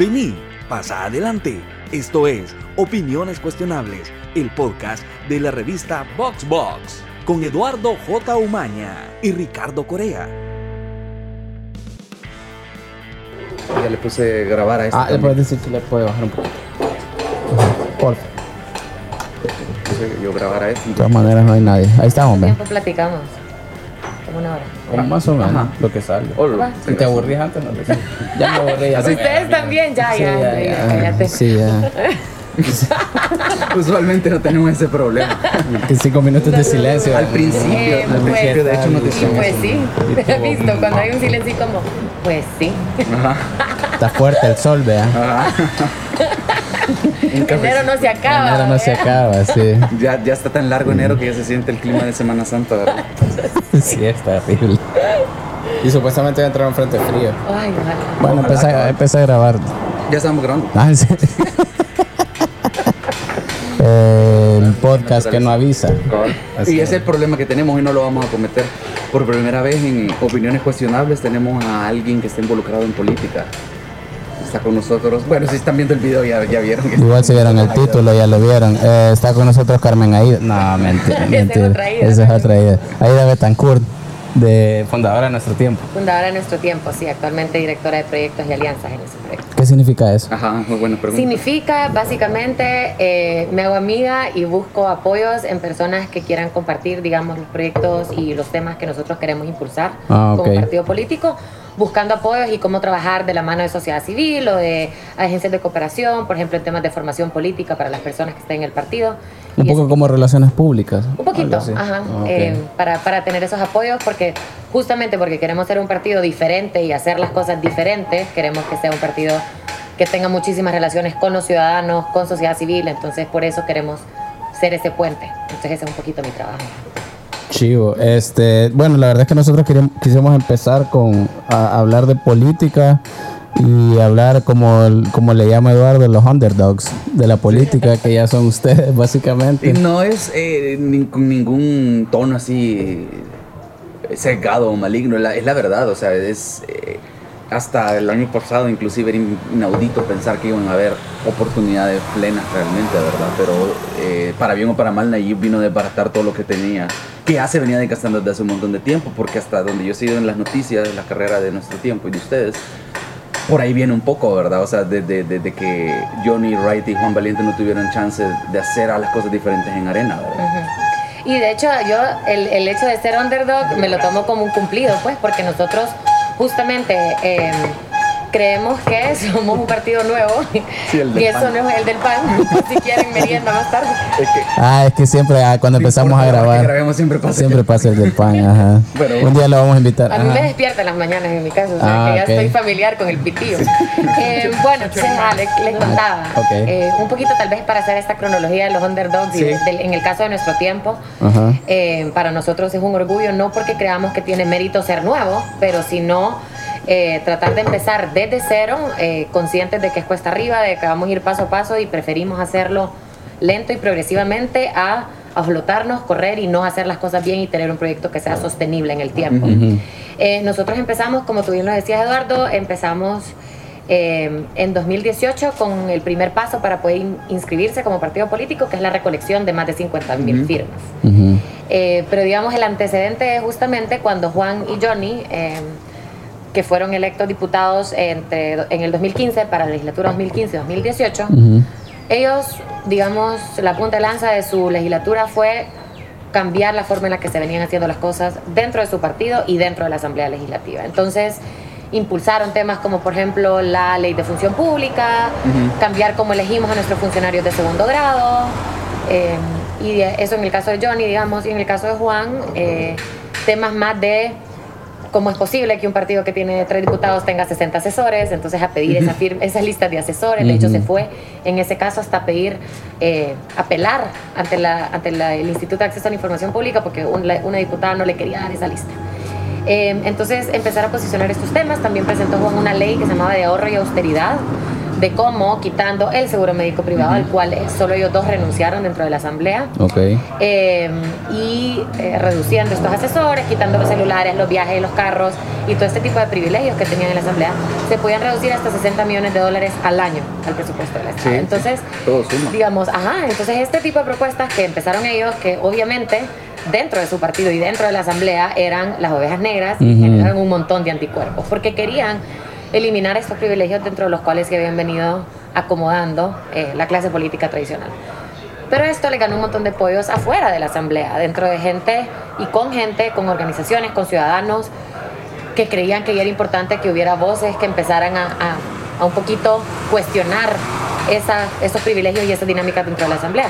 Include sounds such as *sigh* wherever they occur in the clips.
Vení, pasa adelante. Esto es Opiniones Cuestionables, el podcast de la revista Box Box, con Eduardo J. Umaña y Ricardo Corea. Ya le puse grabar a esto. Ah, le también. puedes decir que le puede bajar un poquito. Por favor. Yo grabar a esto. De todas maneras no hay nadie. Ahí estamos, ven. tiempo platicamos? Como una hora. O más o menos Ajá. lo que. Hola. Si te aburrías antes, no te Ya me aburrí. ya. Ustedes también, ya, Sí, ya, ya, ya, ya. cállate. Sí, ya. *laughs* Usualmente no tenemos ese problema. Que cinco minutos de silencio. Al principio, Eh, al pues, principio de hecho nos Y decían pues sí, ¿has visto? Cuando hay un silencio como, pues sí. Ajá. Está fuerte el sol, vea. Ajá. *laughs* Enero no se acaba. Enero no se acaba, sí. Ya, ya está tan largo enero que ya se siente el clima de Semana Santa, ¿verdad? *laughs* Sí, está terrible. *laughs* Y supuestamente va a entrar un frente frío. Ay, ojalá. Bueno, empecé, a- empecé a grabar. Ya estamos grabando. Ah, ¿en serio? el podcast que no avisa. Así Y es. ese es el problema que tenemos y no lo vamos a cometer. Por primera vez en Opiniones Cuestionables tenemos a alguien que está involucrado en política. Está con nosotros. Bueno, si están viendo el video ya, ya vieron que Igual si vieron el título, ya lo vieron. Eh, está con nosotros Carmen Aida. No, *laughs* mentira. Mentira. Esa es otra Aida. Aida Betancourt, de fundadora de Nuestro Tiempo. Fundadora de nuestro tiempo, sí, actualmente directora de proyectos y alianzas en ese proyecto. ¿Qué significa eso? Ajá, muy buena pregunta. Significa básicamente eh, me hago amiga y busco apoyos en personas que quieran compartir, digamos, los proyectos y los temas que nosotros queremos impulsar Ah, ok. como partido político, buscando apoyos y cómo trabajar de la mano de sociedad civil o de agencias de cooperación, por ejemplo, en temas de formación política para las personas que estén en el partido. Un Y poco como relaciones públicas. un poquito, ajá, Ah, ok. eh, para, para tener esos apoyos, porque justamente porque queremos ser un partido diferente y hacer las cosas diferentes, queremos que sea un partido que tenga muchísimas relaciones con los ciudadanos, con sociedad civil, entonces por eso queremos ser ese puente. Entonces ese es un poquito mi trabajo. Chivo. Este, bueno, la verdad es que nosotros queríamos, quisimos empezar con a, hablar de política y hablar como, como le llama Eduardo, los underdogs de la política, que ya son ustedes *laughs* básicamente. Y no es eh, ni- con ningún tono así eh, sesgado o maligno, la, es la verdad, o sea, es eh, hasta el año pasado inclusive era in- inaudito pensar que iban a haber oportunidades plenas realmente, ¿verdad? Pero eh, para bien o para mal Nayib vino a desbaratar todo lo que tenía, que ya se venía desgastando desde hace un montón de tiempo, porque hasta donde yo he seguido en las noticias, la carrera de nuestro tiempo y de ustedes, por ahí viene un poco, ¿verdad? O sea, desde de, que Johnny Wright y Juan Valiente no tuvieron chance de hacer a las cosas diferentes en arena, ¿verdad? Y de hecho, yo el, el hecho de ser underdog me lo tomo como un cumplido, pues, porque nosotros justamente eh, creemos que somos un partido nuevo Sí, el del y eso pan. no es el del pan. *laughs* si quieren merienda más tarde. Es que Ah, es que siempre ah, cuando empezamos a grabar, grabemos, siempre pasa. siempre pasa el del pan, ajá. *laughs* Bueno. Un día lo vamos a invitar. A mí me ajá. despierta en las mañanas en mi casa, o sea, Ah, que ya estoy familiar con el pitillo. Eh, *laughs* bueno, entonces, ah, les, les contaba. Ok. eh, un poquito tal vez para hacer esta cronología de los underdogs y Sí. de- del- en el caso de nuestro tiempo. Ajá. Eh, para nosotros es un orgullo, no porque creamos que tiene mérito ser nuevo, pero sino eh, tratar de empezar desde cero, eh, conscientes de que es cuesta arriba, de que vamos a ir paso a paso y preferimos hacerlo lento y progresivamente a, a flotarnos, correr y no hacer las cosas bien y tener un proyecto que sea sostenible en el tiempo. Eh, nosotros empezamos, como tú bien lo decías Eduardo, empezamos eh, en 2018 con el primer paso para poder in- inscribirse como partido político, que es la recolección de más de 50 mil firmas. Eh, pero digamos, el antecedente es justamente cuando Juan y Johnny, que fueron electos diputados entre, en el 2015 para la legislatura 2015-2018, Ujú. ellos, digamos, la punta de lanza de su legislatura fue cambiar la forma en la que se venían haciendo las cosas dentro de su partido y dentro de la Asamblea Legislativa. Entonces, impulsaron temas como, por ejemplo, la ley de función pública, cambiar cómo elegimos a nuestros funcionarios de segundo grado, eh, y eso en el caso de Johnny, digamos, y en el caso de Juan, eh, temas más de cómo es posible que un partido que tiene tres diputados tenga 60 asesores, entonces a pedir esa fir- esas listas de asesores, de hecho se fue en ese caso hasta pedir, eh, apelar ante, la, ante la- el Instituto de Acceso a la Información Pública porque una diputada no le quería dar esa lista. Eh, entonces empezar a posicionar estos temas, también presentó Juan una ley que se llamaba de ahorro y austeridad, de cómo quitando el seguro médico privado, al cual solo ellos dos renunciaron dentro de la asamblea, eh, y eh, reduciendo estos asesores, quitando los celulares, los viajes, los carros y todo este tipo de privilegios que tenían en la asamblea, se podían reducir hasta 60 millones de dólares al año al presupuesto del Estado. Sí, entonces, digamos, ajá, entonces este tipo de propuestas que empezaron ellos, que obviamente dentro de su partido y dentro de la asamblea eran las ovejas negras y generaron un montón de anticuerpos, porque querían eliminar estos privilegios dentro de los cuales se habían venido acomodando eh, la clase política tradicional. Pero esto le ganó un montón de apoyos afuera de la asamblea, dentro de gente y con gente, con organizaciones, con ciudadanos que creían que era importante que hubiera voces que empezaran a, a- a un poquito cuestionar esa, esos privilegios y esas dinámicas dentro de la asamblea.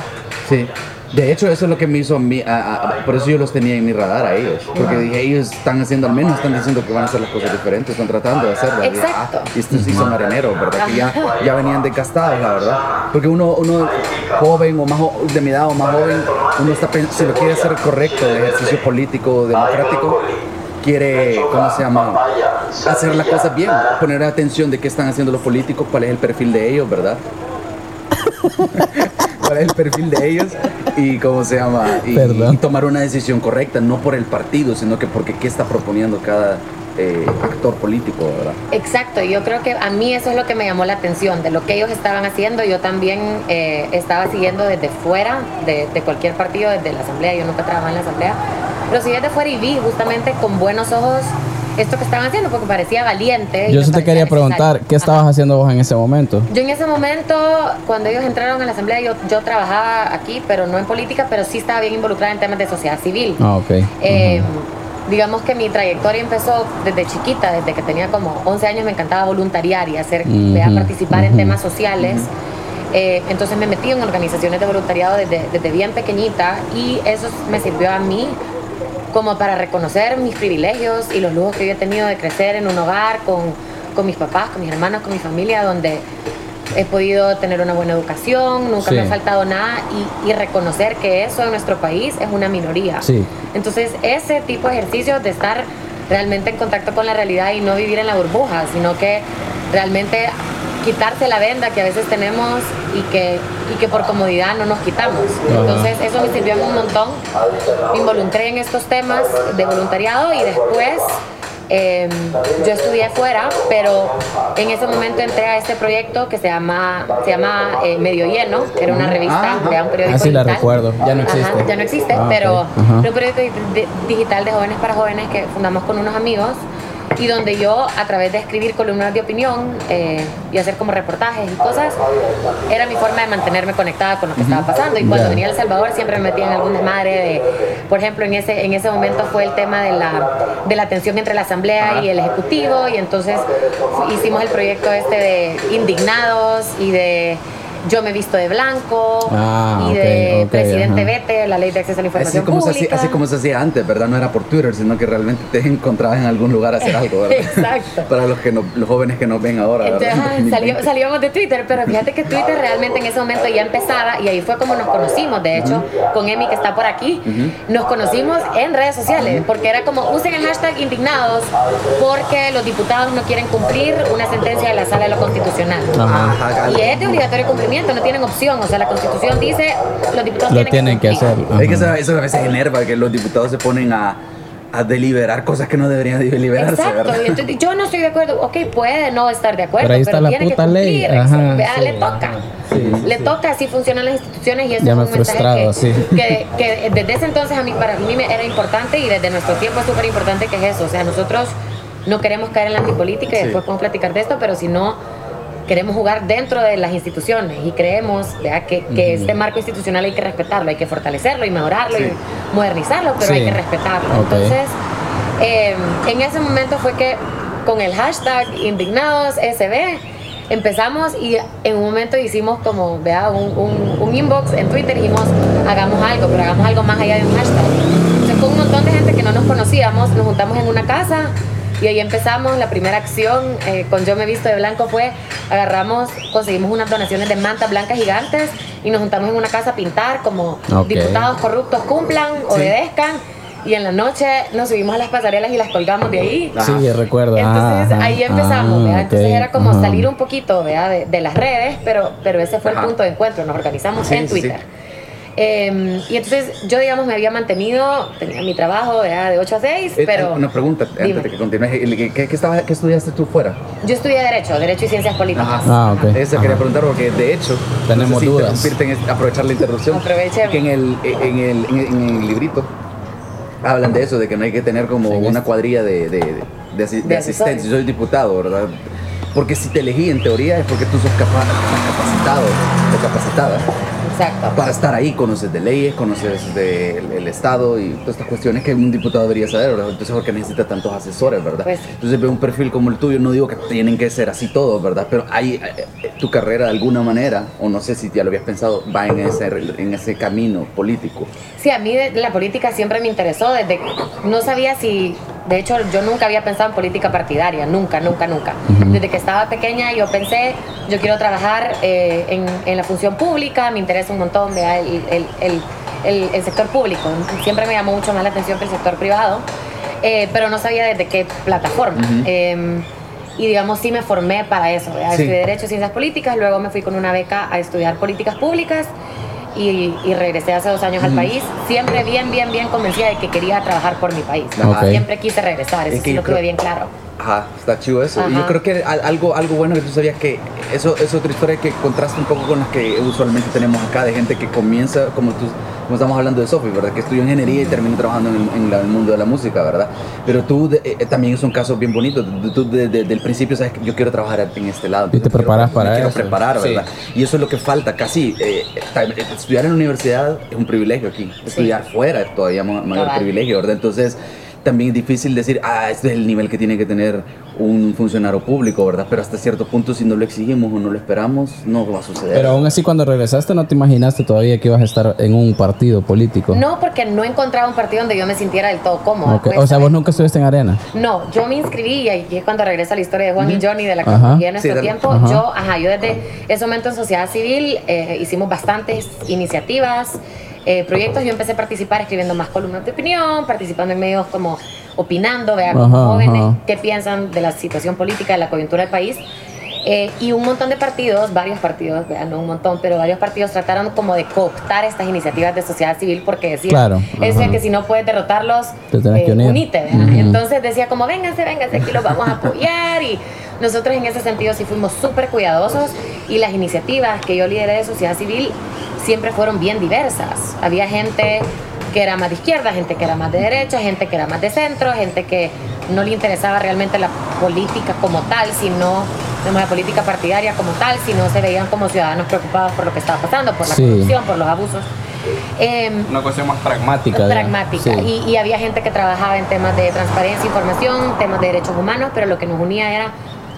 Sí. De hecho, eso es lo que me hizo a mí, a- a- por eso yo los tenía en mi radar a ellos. Porque dije, ellos están haciendo, al menos están diciendo que van a hacer las cosas diferentes, están tratando de. Y dije, Exacto. ah, y estos sí son areneros, ¿verdad? Que ya, ya venían desgastados, la verdad. Porque uno, uno joven o más de mi edad o más joven, uno está si lo quiere hacer correcto, el ejercicio político, democrático, quiere, ¿cómo se llama? Hacer las cosas bien, poner atención de qué están haciendo los políticos, cuál es el perfil de ellos, ¿verdad? *laughs* cuál es el perfil de ellos y cómo se llama y, y tomar una decisión correcta no por el partido sino que porque qué está proponiendo cada eh, actor político verdad Exacto, yo creo que a mí eso es lo que me llamó la atención, de lo que ellos estaban haciendo. Yo también eh, estaba siguiendo desde fuera de, de cualquier partido, desde la asamblea, yo nunca trabajaba en la asamblea, pero seguí desde fuera y vi justamente con buenos ojos esto que estaban haciendo, porque parecía valiente. Yo sí te quería necesario. preguntar, ¿qué Ajá. estabas haciendo vos en ese momento? Yo en ese momento, cuando ellos entraron a la asamblea, yo, yo trabajaba aquí, pero no en política, pero sí estaba bien involucrada en temas de sociedad civil. Ah, ok. Eh, digamos que mi trayectoria empezó desde chiquita, desde que tenía como 11 años me encantaba voluntariar y hacer, Ujú, vea, participar en ujú. temas sociales. Eh, entonces me metí en organizaciones de voluntariado desde, desde bien pequeñita y eso me sirvió a mí como para reconocer mis privilegios y los lujos que yo he tenido de crecer en un hogar con, con mis papás, con mis hermanos, con mi familia, donde he podido tener una buena educación, nunca Sí. me ha faltado nada y, y reconocer que eso en nuestro país es una minoría. Sí. Entonces, ese tipo de ejercicios de estar realmente en contacto con la realidad y no vivir en la burbuja, sino que realmente quitarse la venda que a veces tenemos y que, y que por comodidad no nos quitamos. Ajá. Entonces, eso me sirvió un montón. Me involucré en estos temas de voluntariado y después eh, yo estudié fuera, pero en ese momento entré a este proyecto que se llama, se llama eh, Medio Lleno, que era una revista, Ajá. de un periódico Ah, sí, la digital. recuerdo. Ya no Ajá, existe. ya no existe, Ah, pero Ajá. era un periódico di- di- digital de jóvenes para jóvenes que fundamos con unos amigos y donde yo a través de escribir columnas de opinión eh, y hacer como reportajes y cosas era mi forma de mantenerme conectada con lo que estaba pasando. Y cuando venía a El Salvador siempre me metía en algún desmadre de por ejemplo en ese en ese momento fue el tema de la de la tensión entre la asamblea y el ejecutivo y entonces hicimos el proyecto este de indignados y de yo me visto de blanco Ah, y de presidente ajá. vete la ley de acceso a la así información como, se hacía, pública así como se hacía antes verdad no era por Twitter sino que realmente te *laughs* encontrabas en algún lugar a hacer algo ¿verdad? *laughs* Exacto. para los que no, los jóvenes que nos ven ahora Entonces, *laughs* ¿verdad? salíamos de Twitter, pero fíjate que Twitter realmente en ese momento ya empezaba y ahí fue como nos conocimos. De hecho, con Emi que está por aquí, nos conocimos en redes sociales porque era como usen el hashtag indignados porque los diputados no quieren cumplir una sentencia de la Sala de lo Constitucional. Ajá. Y es de obligatorio no tienen opción. O sea, la Constitución dice los diputados Lo tienen que hacer. cumplir. Es que eso, eso a veces enerva que los diputados se ponen a, a deliberar cosas que no deberían deliberarse Exacto, ¿verdad? y entonces, yo no estoy de acuerdo, ok, puede no estar de acuerdo, Pero ahí está la tiene que puta ley, cumplir, ajá, sí, le toca, ajá, sí, le toca, así funcionan las instituciones y eso Ya es me un he mensaje frustrado, que, sí. que, que desde ese entonces a mí, para mí me era importante y desde nuestro tiempo es súper importante que es eso, o sea, nosotros no queremos caer en la antipolítica y Sí. después podemos platicar de esto, pero si no queremos jugar dentro de las instituciones y creemos ¿verdad? que, que este marco institucional hay que respetarlo, hay que fortalecerlo y mejorarlo Sí. y modernizarlo, pero Sí. hay que respetarlo. Ok. Entonces, eh, en ese momento fue que con el hashtag indignados SB empezamos y en un momento hicimos como, vea, un, un- un inbox en Twitter dijimos, hagamos algo, pero hagamos algo más allá de un hashtag. Entonces con un montón de gente que no nos conocíamos, nos juntamos en una casa y ahí empezamos, la primera acción eh, con Yo me visto de blanco fue, agarramos, conseguimos unas donaciones de mantas blancas gigantes y nos juntamos en una casa a pintar como diputados corruptos cumplan, obedezcan y en la noche nos subimos a las pasarelas y las colgamos de ahí. Sí, recuerdo. Entonces ahí empezamos, ah. Entonces era como salir un poquito ¿verdad? De, de las redes, pero, pero ese fue Ajá. el punto de encuentro, nos organizamos Sí, en sí, sí. Eh, y entonces yo, digamos, me había mantenido, tenía mi trabajo ¿verdad? de 8 a 6, Eh, pero Una pregunta Dime. antes de que continúes. ¿Qué, qué, qué estabas- qué estudiaste tú fuera? yo estudié Derecho, Derecho y Ciencias Políticas. Ajá. Ah, ok. Eso Ajá. quería preguntar porque de hecho Tenemos no sé si dudas. en este- aprovechar la interrupción. Aprovechemos. Que en el, en, el, en, el, en el librito hablan de eso, de que no hay que tener como una cuadrilla de, de, de, asi- de De. Yo soy diputado, ¿verdad? Porque si te elegí en teoría es porque tú sos capa- capacitado o capacitada Exacto. para estar ahí, conoces de leyes, conoces del el Estado y todas estas cuestiones que un diputado debería saber, ¿verdad? Entonces, porque necesita tantos asesores, ¿verdad? Pues. Entonces, veo un perfil como el tuyo, no digo que tienen que ser así todos, ¿verdad? Pero hay eh, eh, tu carrera de alguna manera, o no sé si ya lo habías pensado, va en ese, en ese camino político. Sí, a mí la política siempre me interesó desde no sabía si, de hecho yo nunca había pensado en política partidaria, nunca, nunca, nunca. Desde que estaba pequeña yo pensé, yo quiero trabajar eh, en, en la función pública, me interesa un montón el, el- el- el- el sector público, siempre me llamó mucho más la atención que el sector privado, eh, pero no sabía desde qué plataforma. Eh, y digamos, sí me formé para eso. Sí. Estudié Derecho y Ciencias Políticas, luego me fui con una beca a estudiar Políticas Públicas y, y regresé hace dos años al país, siempre bien, bien, bien convencida de que quería trabajar por mi país. Siempre quise regresar, eso Es sí lo tuve creo- bien claro. Ajá, está chido eso. Y Ajá. yo creo que al- algo, algo bueno que tú sabías que eso es otra historia que contrasta un poco con las que usualmente tenemos acá, de gente que comienza, como tú, como estamos hablando de Sophie, ¿verdad? Que estudió ingeniería y terminó trabajando en el, en la- el mundo de la música, ¿verdad? Pero tú de- eh, también es un caso bien bonito. Tú- Tú de- desde el principio sabes que yo quiero trabajar en este lado. Y te quiero- preparas me para quiero eso. preparar, Sí. ¿verdad? Y eso es lo que falta casi. eh, estudiar en la universidad es un privilegio aquí. Estudiar fuera es todavía ma- mayor Cabal. privilegio, ¿verdad? Entonces también es difícil decir, ah, este es el nivel que tiene que tener un funcionario público, ¿verdad? Pero hasta cierto punto, si no lo exigimos o no lo esperamos, no va a suceder. Pero aún así, cuando regresaste, no te imaginaste todavía que ibas a estar en un partido político. No, porque no encontraba un partido donde yo me sintiera del todo cómoda. Ok, pues, O sea, vos nunca estuviste en arena. No, yo me inscribí y ahí es cuando regresa la historia de Juan y Johnny de la cronología de nuestro Sí, tiempo. Ajá. Yo, ajá, yo desde ese momento en sociedad civil eh, hicimos bastantes iniciativas, eh, proyectos. Yo empecé a participar escribiendo más columnas de opinión, participando en medios como opinando, vea, jóvenes, ajá. qué piensan de la situación política, de la coyuntura del país. Eh, y un montón de partidos, varios partidos, vea, no un montón, pero varios partidos trataron como de cooptar estas iniciativas de sociedad civil porque decían, Claro, eso ajá. que si no puedes derrotarlos, Te unir. unite, ¿verdad? Entonces decía como, vénganse, vénganse, aquí los vamos a apoyar y nosotros en ese sentido sí fuimos súper cuidadosos y las iniciativas que yo lideré de sociedad civil siempre fueron bien diversas. Había gente que era más de izquierda, gente que era más de derecha, gente que era más de centro, gente que no le interesaba realmente la política como tal, sino digamos, la política partidaria como tal, sino se veían como ciudadanos preocupados por lo que estaba pasando, por la Sí. corrupción, por los abusos. Em, Una cuestión más pragmática. pragmática. Sí. Y, y había gente que trabajaba en temas de transparencia, información, temas de derechos humanos, pero lo que nos unía era,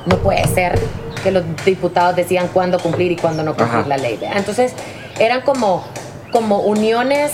no puede ser que los diputados decían cuándo cumplir y cuándo no cumplir Ajá. la ley. ¿verdad? Entonces, eran como, como uniones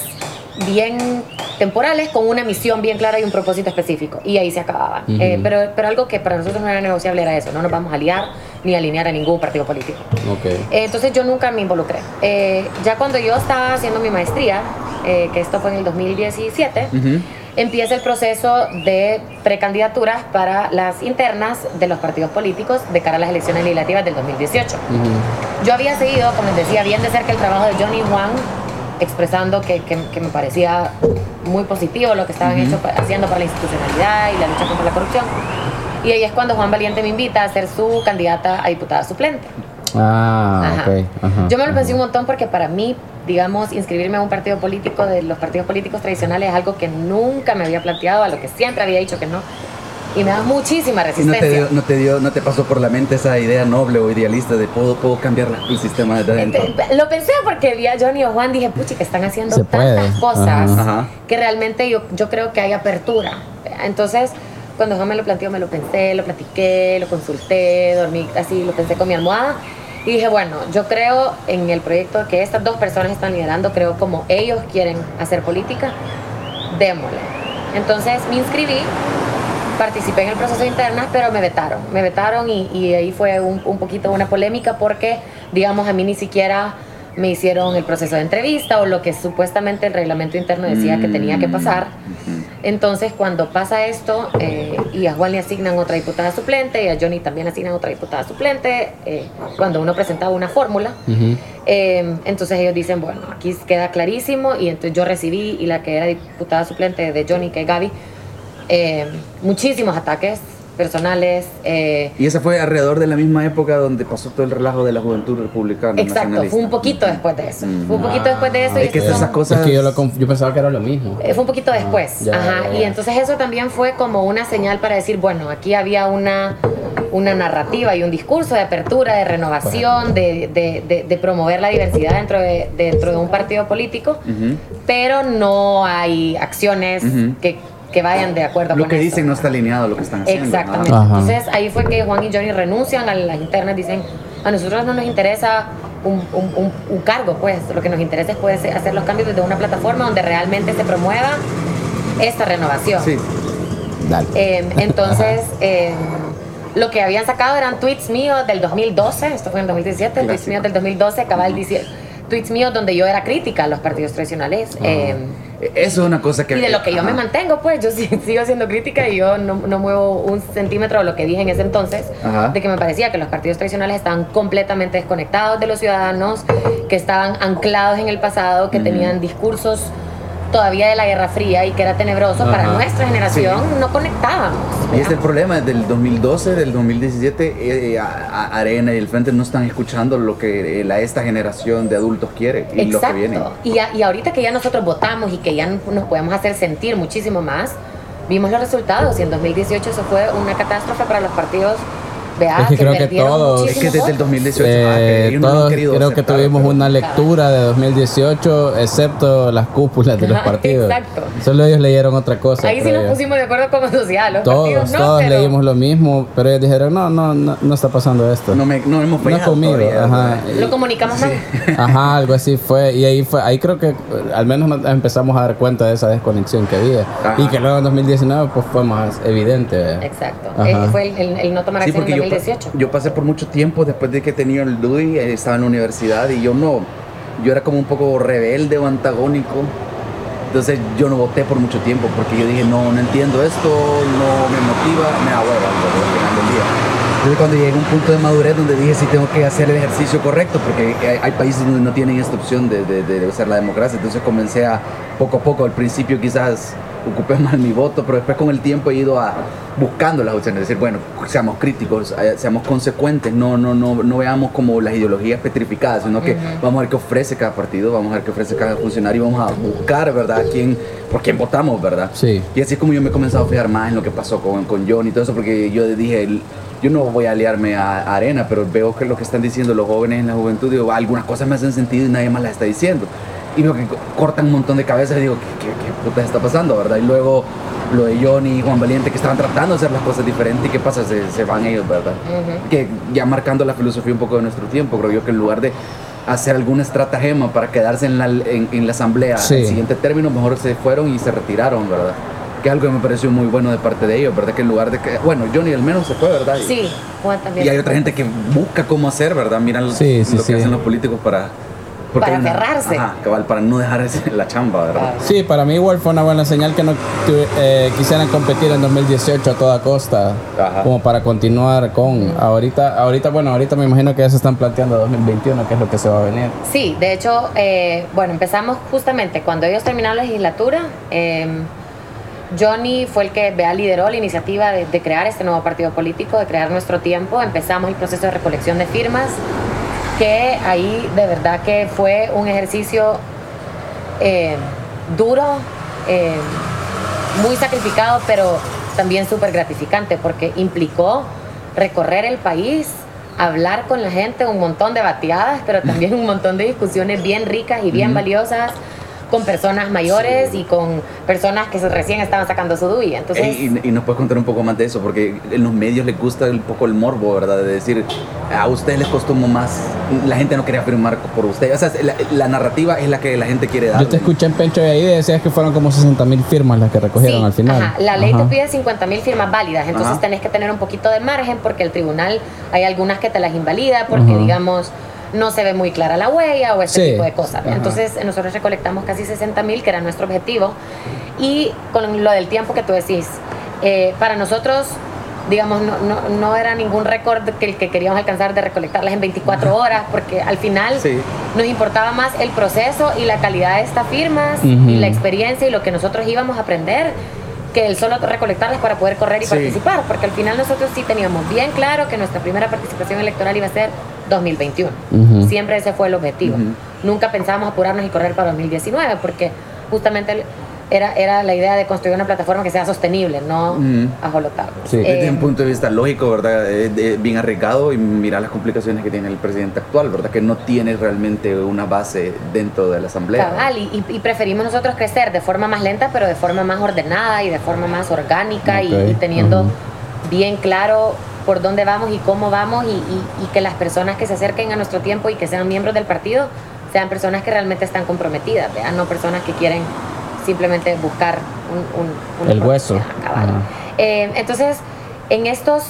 bien temporales con una misión bien clara y un propósito específico. Y ahí se acababan. Ujú. Eh, pero, pero algo que para nosotros no era negociable era eso, no nos vamos a aliar ni a alinear a ningún partido político. Eh, Entonces yo nunca me involucré. Eh, ya cuando yo estaba haciendo mi maestría, que esto fue en el 2017, Ujú. Empieza el proceso de precandidaturas para las internas de los partidos políticos de cara a las elecciones legislativas del 2018. Ujú. Yo había seguido, como les decía, bien de cerca el trabajo de Johnny Juan, expresando que, que- que me parecía muy positivo lo que estaban hecho- haciendo para la institucionalidad y la lucha contra la corrupción. Y ahí es cuando Juan Valiente me invita a ser su candidata a diputada suplente. Ah, Ajá. ok. Ajá, Yo me lo pensé un montón porque para mí, digamos, inscribirme a un partido político de los partidos políticos tradicionales es algo que nunca me había planteado, a lo que siempre había dicho que no. Y me da muchísima ¿Y no resistencia. te, dio, no, te dio, ¿No te pasó por la mente esa idea noble o idealista de puedo, puedo cambiar el sistema desde adentro? Ente- Lo pensé porque vi a Johnny o Juan, dije, puchi, que están haciendo Se puede. tantas cosas Ajá. Ajá. que realmente yo, yo creo que hay apertura. Entonces, cuando Juan me lo planteó, me lo pensé, lo platiqué, lo consulté, dormí así, lo pensé con mi almohada. Y dije, bueno, yo creo en el proyecto que estas dos personas están liderando, creo como ellos quieren hacer política, démosle. Entonces me inscribí, participé en el proceso interno, pero me vetaron. Me vetaron y, ahí fue un poquito una polémica porque, digamos, a mí ni siquiera me hicieron el proceso de entrevista o lo que supuestamente el reglamento interno decía que tenía que pasar. Ujú. Entonces, cuando pasa esto, eh, y a Juan le asignan otra diputada suplente, y a Johnny también le asignan otra diputada suplente, eh, cuando uno presentaba una fórmula, eh, entonces ellos dicen, bueno, aquí queda clarísimo, y entonces yo recibí, y la que era diputada suplente de Johnny, que es Gaby, eh, muchísimos ataques personales. eh, Y esa fue alrededor de la misma época donde pasó todo el relajo de la juventud republicana. exacto, fue un poquito después de eso. Fue un Mm. poquito después de eso. y Es que esas cosas. Es que yo, lo conf- yo pensaba que era lo mismo. Eh, Fue un poquito después. ya, Ajá. ya, ya. Y entonces eso también fue como una señal para decir, bueno, aquí había una, una narrativa y un discurso de apertura, de renovación, de, de- de- de promover la diversidad dentro de, dentro de un partido político, pero no hay acciones que, que vayan de acuerdo Lo con que esto. dicen no está alineado a lo que están haciendo. Exactamente. Entonces ahí fue que Juan y Johnny renuncian a las internas, dicen, a nosotros no nos interesa un, un- un- un cargo, pues lo que nos interesa es poder hacer los cambios desde una plataforma donde realmente se promueva esta renovación. Sí. Dale. Eh, entonces, eh, lo que habían sacado eran tweets míos del 2012, esto fue en el 2017, tweets míos del 2012, cabal dice, tweets míos donde yo era crítica a los partidos tradicionales. eh, Eso es una cosa que. y de lo que yo me mantengo, pues yo *laughs* sigo siendo crítica y yo no, no muevo un centímetro de lo que dije en ese entonces, Ajá. de que me parecía que los partidos tradicionales estaban completamente desconectados de los ciudadanos, que estaban anclados en el pasado, que tenían discursos todavía de la Guerra Fría y que era tenebroso para nuestra generación, no conectábamos. Y es el problema, del 2012, del 2017, eh, a- a- Arena y el Frente no están escuchando lo que eh, la, esta generación de adultos quiere y lo que viene. Exacto. Y, a- y ahorita que ya nosotros votamos y que ya nos podemos hacer sentir muchísimo más, vimos los resultados y en 2018 eso fue una catástrofe para los partidos. Vea, Es que creo que todos- Es que desde el votos. 2018 ah, que Eh, no han todos creo que tuvimos pero- una lectura de 2018, excepto las cúpulas de los *laughs* partidos. exacto. Solo ellos leyeron otra cosa. Ahí sí nos pusimos de acuerdo como sociedad. Los Todos, partidos no, todos pero leímos lo mismo, pero ellos dijeron, no, no, no, no está pasando esto. No, me, no hemos No fallado conmigo, todavía, ajá. ¿verdad? Lo comunicamos mal. Ajá, algo así fue. Y ahí fue, ahí creo que al menos nos empezamos a dar cuenta de esa desconexión que había. Ajá. Y que luego en 2019 pues fue más evidente. Exacto. Ajá. Fue el, el- el no tomar Sí, acción porque en 2018. yo pasé por mucho tiempo después de que tenía el DUI, eh, estaba en la universidad y yo no, yo era como un poco rebelde o antagónico. Entonces yo no voté por mucho tiempo porque yo dije, no, no entiendo esto, no me motiva, me da hueva al día. Entonces cuando llegué a un punto de madurez donde dije, sí tengo que hacer el ejercicio correcto porque hay, hay países donde no tienen esta opción de, de, de usar la democracia. Entonces comencé a, poco a poco, al principio quizás ocupé mal mi voto, pero después con el tiempo he ido a buscando las opciones, es decir, bueno, seamos críticos, eh, seamos consecuentes, no, no, no, no veamos como las ideologías petrificadas, sino que vamos a ver qué ofrece cada partido, vamos a ver qué ofrece cada funcionario, vamos a buscar, ¿verdad?, quién, por quién votamos, ¿verdad? Sí. Y así es como yo me he comenzado a fijar más en lo que pasó con, con John y todo eso, porque yo dije, el- yo no voy a aliarme a, a Arena, pero veo que lo que están diciendo los jóvenes en la juventud, digo, algunas cosas me hacen sentido y nadie más las está diciendo. Y veo que co- cortan un montón de cabezas y digo, ¿qué, qué, qué puta está pasando, verdad? Y luego lo de Johnny y Juan Valiente que estaban tratando de hacer las cosas diferentes y qué pasa, se, se van ellos, ¿verdad? Ujú. Que ya marcando la filosofía un poco de nuestro tiempo, creo yo que en lugar de hacer alguna estratagema para quedarse en la, en, en la asamblea Sí. el siguiente término, mejor se fueron y se retiraron, ¿verdad? Que es algo que me pareció muy bueno de parte de ellos, ¿verdad? Que en lugar de que, bueno, Johnny al menos se fue, ¿verdad? Y- Sí, Juan también. Y hay otra gente que busca cómo hacer, ¿verdad? Miran Sí, sí, lo sí. que hacen los políticos para... Para hay una- aferrarse. Ajá, cabal, para no dejar ese- la chamba, ¿verdad? Sí, para mí igual fue una buena señal que no tu- eh, quisieran competir en 2018 a toda costa, Ajá. como para continuar con. Ahorita, ahorita, bueno, ahorita me imagino que ya se están planteando 2021, que es lo que se va a venir. Sí, de hecho, eh, bueno, empezamos justamente cuando ellos terminaron la legislatura. eh, Johnny fue el que vea, lideró la iniciativa de, de crear este nuevo partido político, de crear nuestro tiempo. Empezamos el proceso de recolección de firmas, que ahí de verdad que fue un ejercicio eh, duro, eh, muy sacrificado, pero también súper gratificante porque implicó recorrer el país, hablar con la gente, un montón de bateadas, pero también un montón de discusiones bien ricas y bien valiosas con personas mayores y con personas que se- recién estaban sacando su DUI. Entonces, Ey, y, y nos puedes contar un poco más de eso, porque en los medios les gusta un poco el morbo, ¿verdad? De decir, a ustedes les costó más, la gente no quería firmar por ustedes. O sea, la, la narrativa es la que la gente quiere dar. Yo te escuché en Pencho y ahí decías que fueron como 60 mil firmas las que recogieron Sí, al final. ajá. La ley Ajá. te pide 50 mil firmas válidas, entonces Ajá. tenés que tener un poquito de margen porque el tribunal hay algunas que te las invalida porque, Ajá. digamos, no se ve muy clara la huella o ese Sí. tipo de cosas. Ajá. Entonces nosotros recolectamos casi 60 mil, que era nuestro objetivo. Y con lo del tiempo que tú decís, eh, para nosotros, digamos, no, no, no era ningún récord que que queríamos alcanzar de recolectarlas en 24 horas, porque al final Sí. nos importaba más el proceso y la calidad de estas firmas y la experiencia y lo que nosotros íbamos a aprender que el solo recolectarlas para poder correr y Sí. participar, porque al final nosotros sí teníamos bien claro que nuestra primera participación electoral iba a ser 2021. Ujú. Siempre ese fue el objetivo. Nunca pensábamos apurarnos y correr para 2019, porque justamente era, era la idea de construir una plataforma que sea sostenible, no Ujú. ajolotarnos. Sí. Desde Eh, un punto de vista lógico, ¿verdad? Eh, de- bien arriesgado y mira las complicaciones que tiene el presidente actual, ¿verdad? Que no tiene realmente una base dentro de la asamblea. Cabal, y, preferimos nosotros crecer de forma más lenta, pero de forma más ordenada y de forma más orgánica y- teniendo bien claro por dónde vamos y cómo vamos y, y- y que las personas que se acerquen a nuestro tiempo y que sean miembros del partido sean personas que realmente están comprometidas, ¿verdad? no personas que quieren simplemente buscar un, El hueso. Ajá. Eh, entonces, en estos,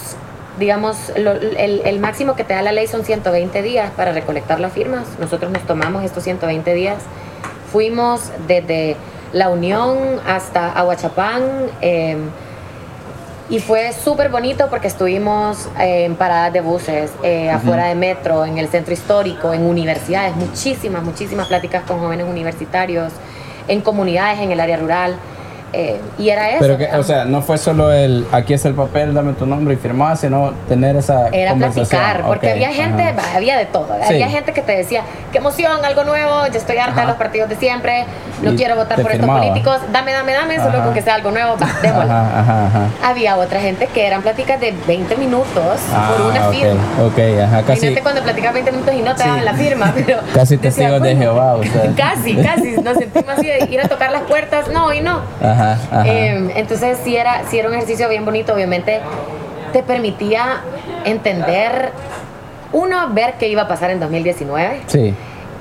digamos, lo- el, el máximo que te da la ley son 120 días para recolectar las firmas. Nosotros nos tomamos estos 120 días. Fuimos desde La Unión hasta Aguachapán. eh, y fue súper bonito porque estuvimos eh, en paradas de buses, eh, afuera de metro, en el centro histórico, en universidades, muchísimas, muchísimas pláticas con jóvenes universitarios, en comunidades en el área rural. Eh, y era eso. Pero que, o sea, no fue solo el aquí es el papel, dame tu nombre y firmar, sino tener esa Era conversación. platicar, porque había gente, ajá. había de todo. Sí. Había gente que te decía, qué emoción, algo nuevo, yo estoy harta de los partidos de siempre, no Y quiero votar por firmaba. estos políticos, dame, dame, dame, solo con que sea algo nuevo, va, démosle. Ajá, ajá, ajá. Había otra gente que eran pláticas de 20 minutos Ah, por una firma. Ok, ajá, casi, Imagínate cuando platicabas 20 minutos y no te Sí. daban la firma, pero... *laughs* casi decía, testigos de bueno, Jehová, o sea. *laughs* Casi, casi, nos sentimos así de ir a tocar las puertas, no, y no. Ajá, ajá. Eh, entonces sí era, sí era un ejercicio bien bonito, obviamente te permitía entender, uno, ver qué iba a pasar en 2019 sí,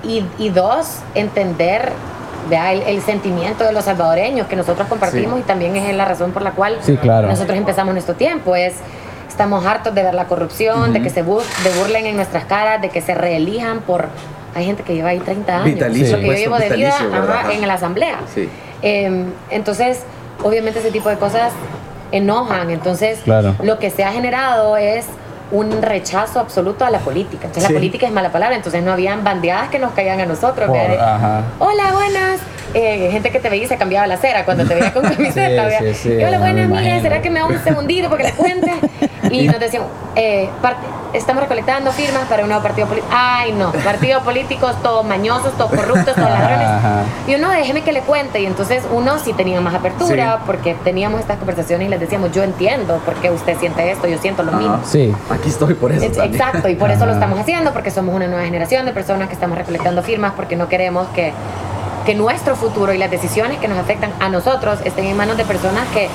y, y dos, entender el, el sentimiento de los salvadoreños que nosotros compartimos Sí. y también es la razón por la cual Sí, claro. nosotros empezamos nuestro tiempo, es estamos hartos de ver la corrupción, de que se bur- de burlen en nuestras caras, de que se reelijan por... Hay gente que lleva ahí 30 años. Vitalicio, Lo que yo puesto llevo de vida ajá, en la asamblea. Sí. Eh, entonces, obviamente ese tipo de cosas enojan. Entonces, Claro. lo que se ha generado es un rechazo absoluto a la política. Entonces, Sí. la política es mala palabra. Entonces, no habían bandeadas que nos caían a nosotros. Por- de. Hola, buenas. Eh, gente que te veía y se cambiaba la cera cuando te veía con *laughs* camiseta. Sí, sí, Hola, buenas, imagino. ¿será que me da un segundito porque le cuente? *laughs* Y nos decían, eh, parte- estamos recolectando firmas para un nuevo partido político. Ay, no, partidos políticos todos mañosos, todos corruptos, todos ladrones. ajá. Y uno, déjeme que le cuente. Y entonces uno sí tenía más apertura Sí. porque teníamos estas conversaciones y les decíamos, yo entiendo por qué usted siente esto, yo siento lo mismo. Sí, Aquí estoy por eso. Es-. Exacto, y por eso lo estamos haciendo, porque somos una nueva generación de personas que estamos recolectando firmas, porque no queremos que, que nuestro futuro y las decisiones que nos afectan a nosotros estén en manos de personas que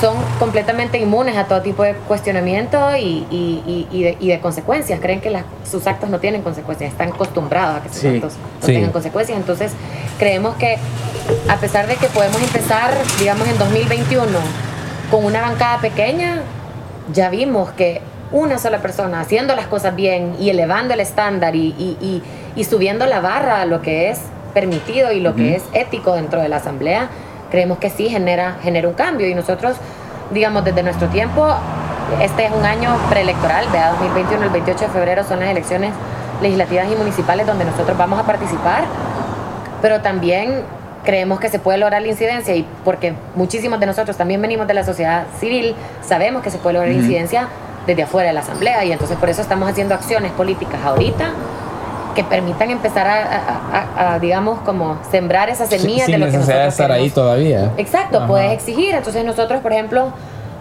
son completamente inmunes a todo tipo de cuestionamiento y, y- y- y de, y de consecuencias. Creen que las- sus actos no tienen consecuencias, están acostumbrados a que sus Sí, actos no sí. tengan consecuencias. Entonces, creemos que a pesar de que podemos empezar, digamos, en 2021 con una bancada pequeña, ya vimos que una sola persona haciendo las cosas bien y elevando el estándar y, y- y- y subiendo la barra a lo que es permitido y lo que es ético dentro de la asamblea, creemos que sí genera, genera un cambio. Y nosotros, digamos, desde nuestro tiempo, este es un año preelectoral, vea 2021, el 28 de febrero son las elecciones legislativas y municipales donde nosotros vamos a participar, pero también creemos que se puede lograr la incidencia y porque muchísimos de nosotros también venimos de la sociedad civil, sabemos que se puede lograr la incidencia desde afuera de la asamblea y entonces por eso estamos haciendo acciones políticas ahorita que permitan empezar a, a- a- a, digamos, como sembrar esas semillas sin de lo que necesidad de nosotros estar ahí todavía. Exacto, Ajá. puedes exigir. Entonces nosotros, por ejemplo,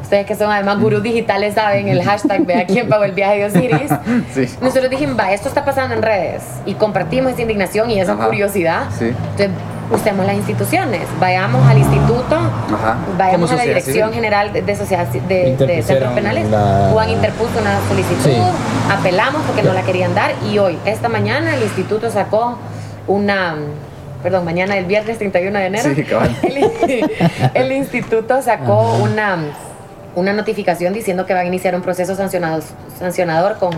ustedes que son además gurús digitales saben el hashtag Vea *laughs* quién pagó el viaje de Osiris. Sí. Nosotros dijimos, va, esto está pasando en redes y compartimos esa indignación y esa Ajá. curiosidad. Sí. Entonces, usemos las instituciones, vayamos al instituto, Ajá. vayamos a la Dirección civil. General de, de Sociedad Ci- de, Centros Penales. la- Juan interpuso una solicitud, Sí. apelamos porque no la querían dar y hoy, esta mañana, el instituto sacó una... Perdón, mañana, el viernes 31 de enero, Sí, cabal. *laughs* el, el instituto sacó una, una notificación diciendo que van a iniciar un proceso sancionado, sancionador con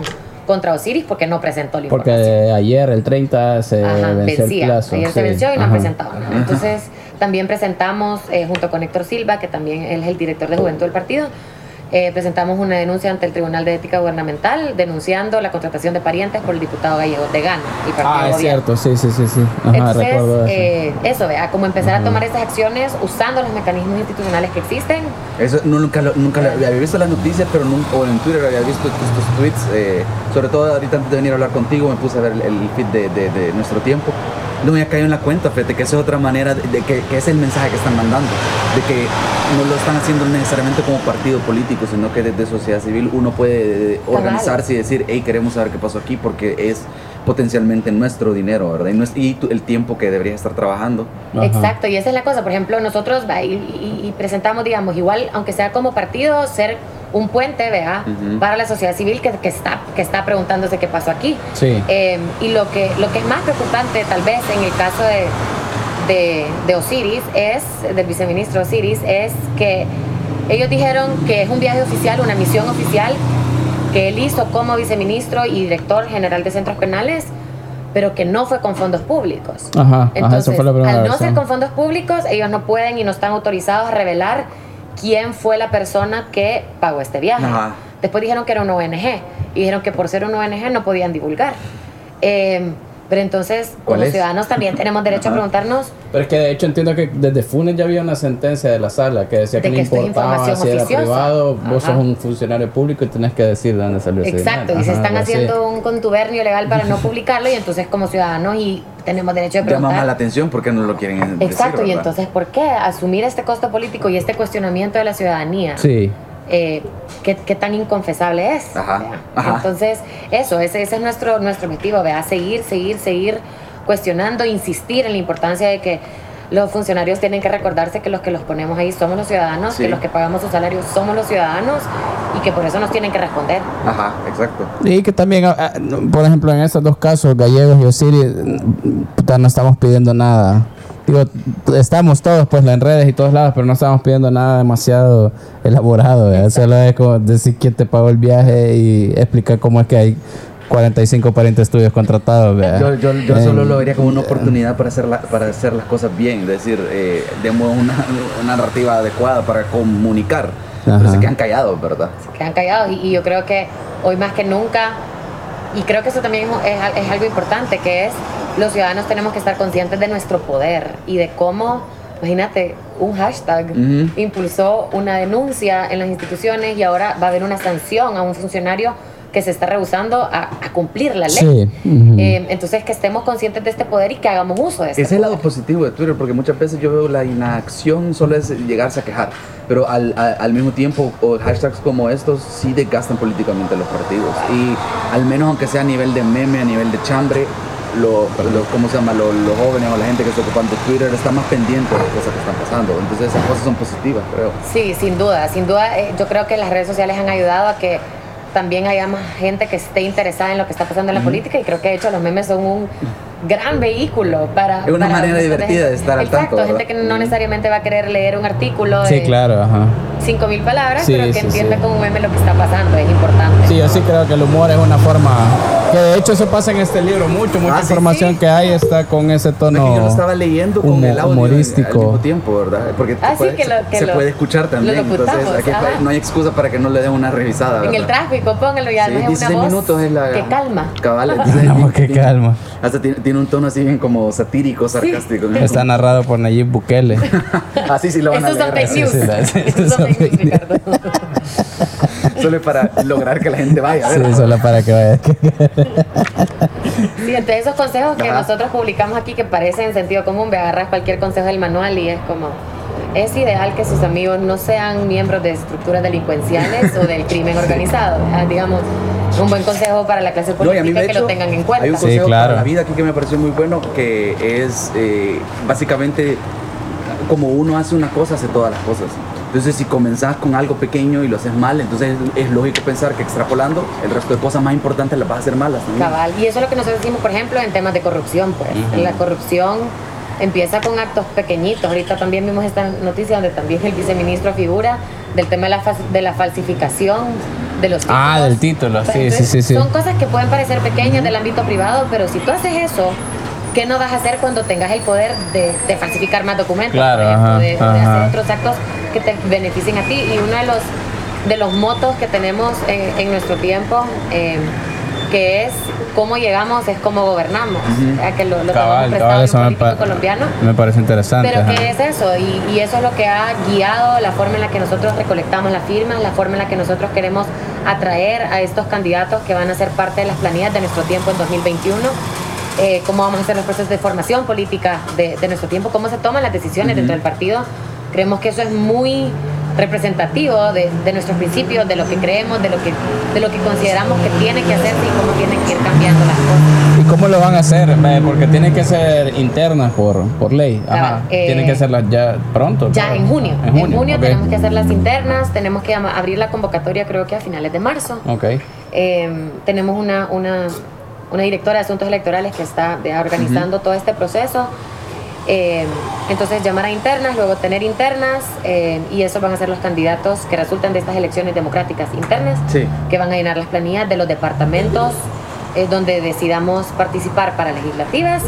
contra Osiris porque no presentó la información. Porque ayer, el 30, se Ajá, venció vencía. el plazo. Ayer se venció y no Ajá. presentamos. Entonces, también presentamos, eh, junto con Héctor Silva, que también él es el director de Juventud del partido, eh, presentamos una denuncia ante el Tribunal de Ética Gubernamental denunciando la contratación de parientes por el diputado gallego de Gana, partido Ah, es gobierno. cierto, sí, sí, sí, sí. Ajá, Entonces, eso. eh, eso, vea, como empezar a tomar esas acciones usando los mecanismos institucionales que existen. Eso no, nunca, lo- nunca lo- había visto las noticias, pero nunca, o en Twitter había visto estos tweets. eh, sobre todo ahorita antes de venir a hablar contigo, me puse a ver el, el feed de, de- de nuestro tiempo. No me había caído en la cuenta, fíjate que esa es otra manera de, de que, que es el mensaje que están mandando. De que no lo están haciendo necesariamente como partido político, sino que desde sociedad civil uno puede eh, organizarse y decir, hey, queremos saber qué pasó aquí porque es potencialmente nuestro dinero, ¿verdad? Y, tu- el tiempo que deberías estar trabajando. Ajá. Exacto, y esa es la cosa. Por ejemplo, nosotros y- y presentamos, digamos, igual, aunque sea como partido, ser un puente, vea, Ujú. para la sociedad civil que, que está, que está preguntándose qué pasó aquí. Sí. Eh, y lo que, lo que es más preocupante, tal vez, en el caso de, de, de Osiris, es, del viceministro Osiris, es que ellos dijeron que es un viaje oficial, una misión oficial que él hizo como viceministro y director general de centros penales, pero que no fue con fondos públicos. Ajá, ajá, Entonces, eso fue la al no versión. ser con fondos públicos, ellos no pueden y no están autorizados a revelar quién fue la persona que pagó este viaje. Ajá. Después dijeron que era una ONG y dijeron que por ser una ONG no podían divulgar. Eh, pero entonces, ¿Cuál como es? ciudadanos también tenemos derecho a preguntarnos Pero es que de hecho entiendo que desde Funes ya había una sentencia de la sala que decía De que, que no importaba si era oficiosa. privado, vos Ajá. sos un funcionario público y tenés que decir de dónde salió ese Exacto, y se están haciendo un contubernio legal para no publicarlo y entonces como ciudadanos y tenemos derecho a Llama más la preguntar. atención porque no lo quieren decir, Exacto, y ¿verdad? entonces ¿por qué asumir este costo político y este cuestionamiento de la ciudadanía? Sí. Eh, ¿qué, qué tan inconfesable es. Ajá. Entonces, eso, ese, ese es nuestro, nuestro objetivo, ¿vea? seguir, seguir, seguir cuestionando, insistir en la importancia de que los funcionarios tienen que recordarse que los que los ponemos ahí somos los ciudadanos, Sí. que los que pagamos sus salarios somos los ciudadanos y que por eso nos tienen que responder. Ajá, exacto. Y que también, ah, ah, por ejemplo, en estos dos casos, Gallegos y Osiris, mm, no estamos pidiendo nada. Digo, estamos todos pues en redes y todos lados, pero no estamos pidiendo nada demasiado elaborado. ¿verdad? Solo es como decir quién te pagó el viaje y explicar cómo es que hay 45 parientes tuyos contratados. Yo, yo, yo Eh, solo lo vería como una oportunidad para hacer, la- para hacer las cosas bien, es decir, eh, demos una, *laughs* una narrativa adecuada para comunicar. Pero se quedan callados, ¿verdad? se quedan callados. Y, y yo creo que hoy más que nunca, y creo que eso también es, es es algo importante, que es los ciudadanos tenemos que estar conscientes de nuestro poder y de cómo, imagínate, un hashtag impulsó una denuncia en las instituciones y ahora va a haber una sanción a un funcionario que se está rehusando a, a cumplir la ley. Sí. ujú. Eh, entonces que estemos conscientes de este poder y que hagamos uso de este Ese es el lado positivo de Twitter, porque muchas veces yo veo la inacción solo es llegarse a quejar, pero al, al, al mismo tiempo o hashtags como estos sí desgastan políticamente a los partidos y al menos aunque sea a nivel de meme, a nivel de chambre, lo, lo- ¿cómo se llama? Lo- los jóvenes o la gente que está ocupando Twitter está más pendiente de las cosas que están pasando, entonces esas cosas son positivas, creo. Sí, sin duda, sin duda. eh, yo creo que las redes sociales han ayudado a que también haya más gente que esté interesada en lo que está pasando en la política y creo que de hecho los memes son un gran vehículo para... Es una para manera divertida de estar al Exacto, tanto, gente que ¿verdad? no Ujú. necesariamente va a querer leer un artículo Sí, de claro, ajá. 5.000 palabras, Sí, pero que sí, entiende sí. con un meme lo que está pasando, es importante. Sí, yo sí creo que el humor es una forma. Que de hecho eso pasa en este libro mucho. Mucha Ah, sí, información sí. que hay está con ese Es tono. que yo lo estaba leyendo con el audio humorístico. al mismo tiempo, ¿verdad? Porque Ah, sí, puede- que lo- que se lo- puede escuchar también, lo entonces aquí no hay excusa para que no le den una revisada. En el ¿verdad? tráfico, póngalo y además Sí, es 16 una voz minutos es la... que calma. Cabal, *laughs* No, que calma. Hasta tiene, tiene un tono así bien como satírico, sarcástico. ¿no? Está narrado por Nayib Bukele. *laughs* Así sí lo van a Esos son leer. sí, sí, sí, son son fake news. Ricardo. *laughs* Solo para lograr que la gente vaya. a Sí, solo para que vaya. Sí, entre esos consejos que Ajá. nosotros publicamos aquí que parecen sentido común, ve agarras cualquier consejo del manual y es como, es ideal que sus amigos no sean miembros de estructuras delincuenciales o del crimen organizado. Digamos, un buen consejo para la clase No, y a mí, política de que hecho, lo tengan en cuenta. Hay un Sí, consejo claro. para la vida aquí que me pareció muy bueno, que es eh, básicamente como uno hace una cosa, hace todas las cosas. Entonces, si comenzás con algo pequeño y lo haces mal, entonces es lógico pensar que extrapolando el resto de cosas más importantes las vas a hacer malas también. Cabal. Y eso es lo que nosotros decimos, por ejemplo, en temas de corrupción. Pues. Ujú. La corrupción empieza con actos pequeñitos. Ahorita también vimos esta noticia donde también el viceministro figura del tema de la, de la falsificación de los Ah, títulos. del título, sí, Entonces, sí, sí. Son cosas que pueden parecer pequeñas del ámbito privado, pero si tú haces eso, ¿qué no vas a hacer cuando tengas el poder de, de falsificar más documentos? Claro, por ejemplo, ajá, de, de ajá. hacer otros actos que te beneficien a ti. Y uno de los, de los motos que tenemos en, en nuestro tiempo, eh, que es cómo llegamos, es cómo gobernamos. O sea, que lo, lo Cabal, cabal, eso me, pa- colombiano. me parece interesante. Pero. ¿qué es eso? Y, y eso es lo que ha guiado la forma en la que nosotros recolectamos las firmas, la forma en la que nosotros queremos atraer a estos candidatos que van a ser parte de las planillas de nuestro tiempo en 2021. eh, cómo vamos a hacer los procesos de formación política de, de nuestro tiempo, cómo se toman las decisiones dentro del partido. Creemos que eso es muy representativo de, de nuestros principios, de lo que creemos, de lo que, de lo que consideramos que tiene que hacerse y cómo tienen que ir cambiando las cosas. ¿Y cómo lo van a hacer? Porque tienen que ser internas por, por ley. Ajá. Cabal, eh, tienen que hacerlas ya pronto. Ya en junio. En junio, tenemos que hacer las internas, tenemos que abrir la convocatoria creo que a finales de marzo. Ok. Eh, tenemos una, una, una directora de asuntos electorales que está de- organizando todo este proceso. Eh, entonces llamar a internas, luego tener internas eh, y eso van a ser los candidatos que resultan de estas elecciones democráticas internas Sí. que van a llenar las planillas de los departamentos eh, donde decidamos participar para legislativas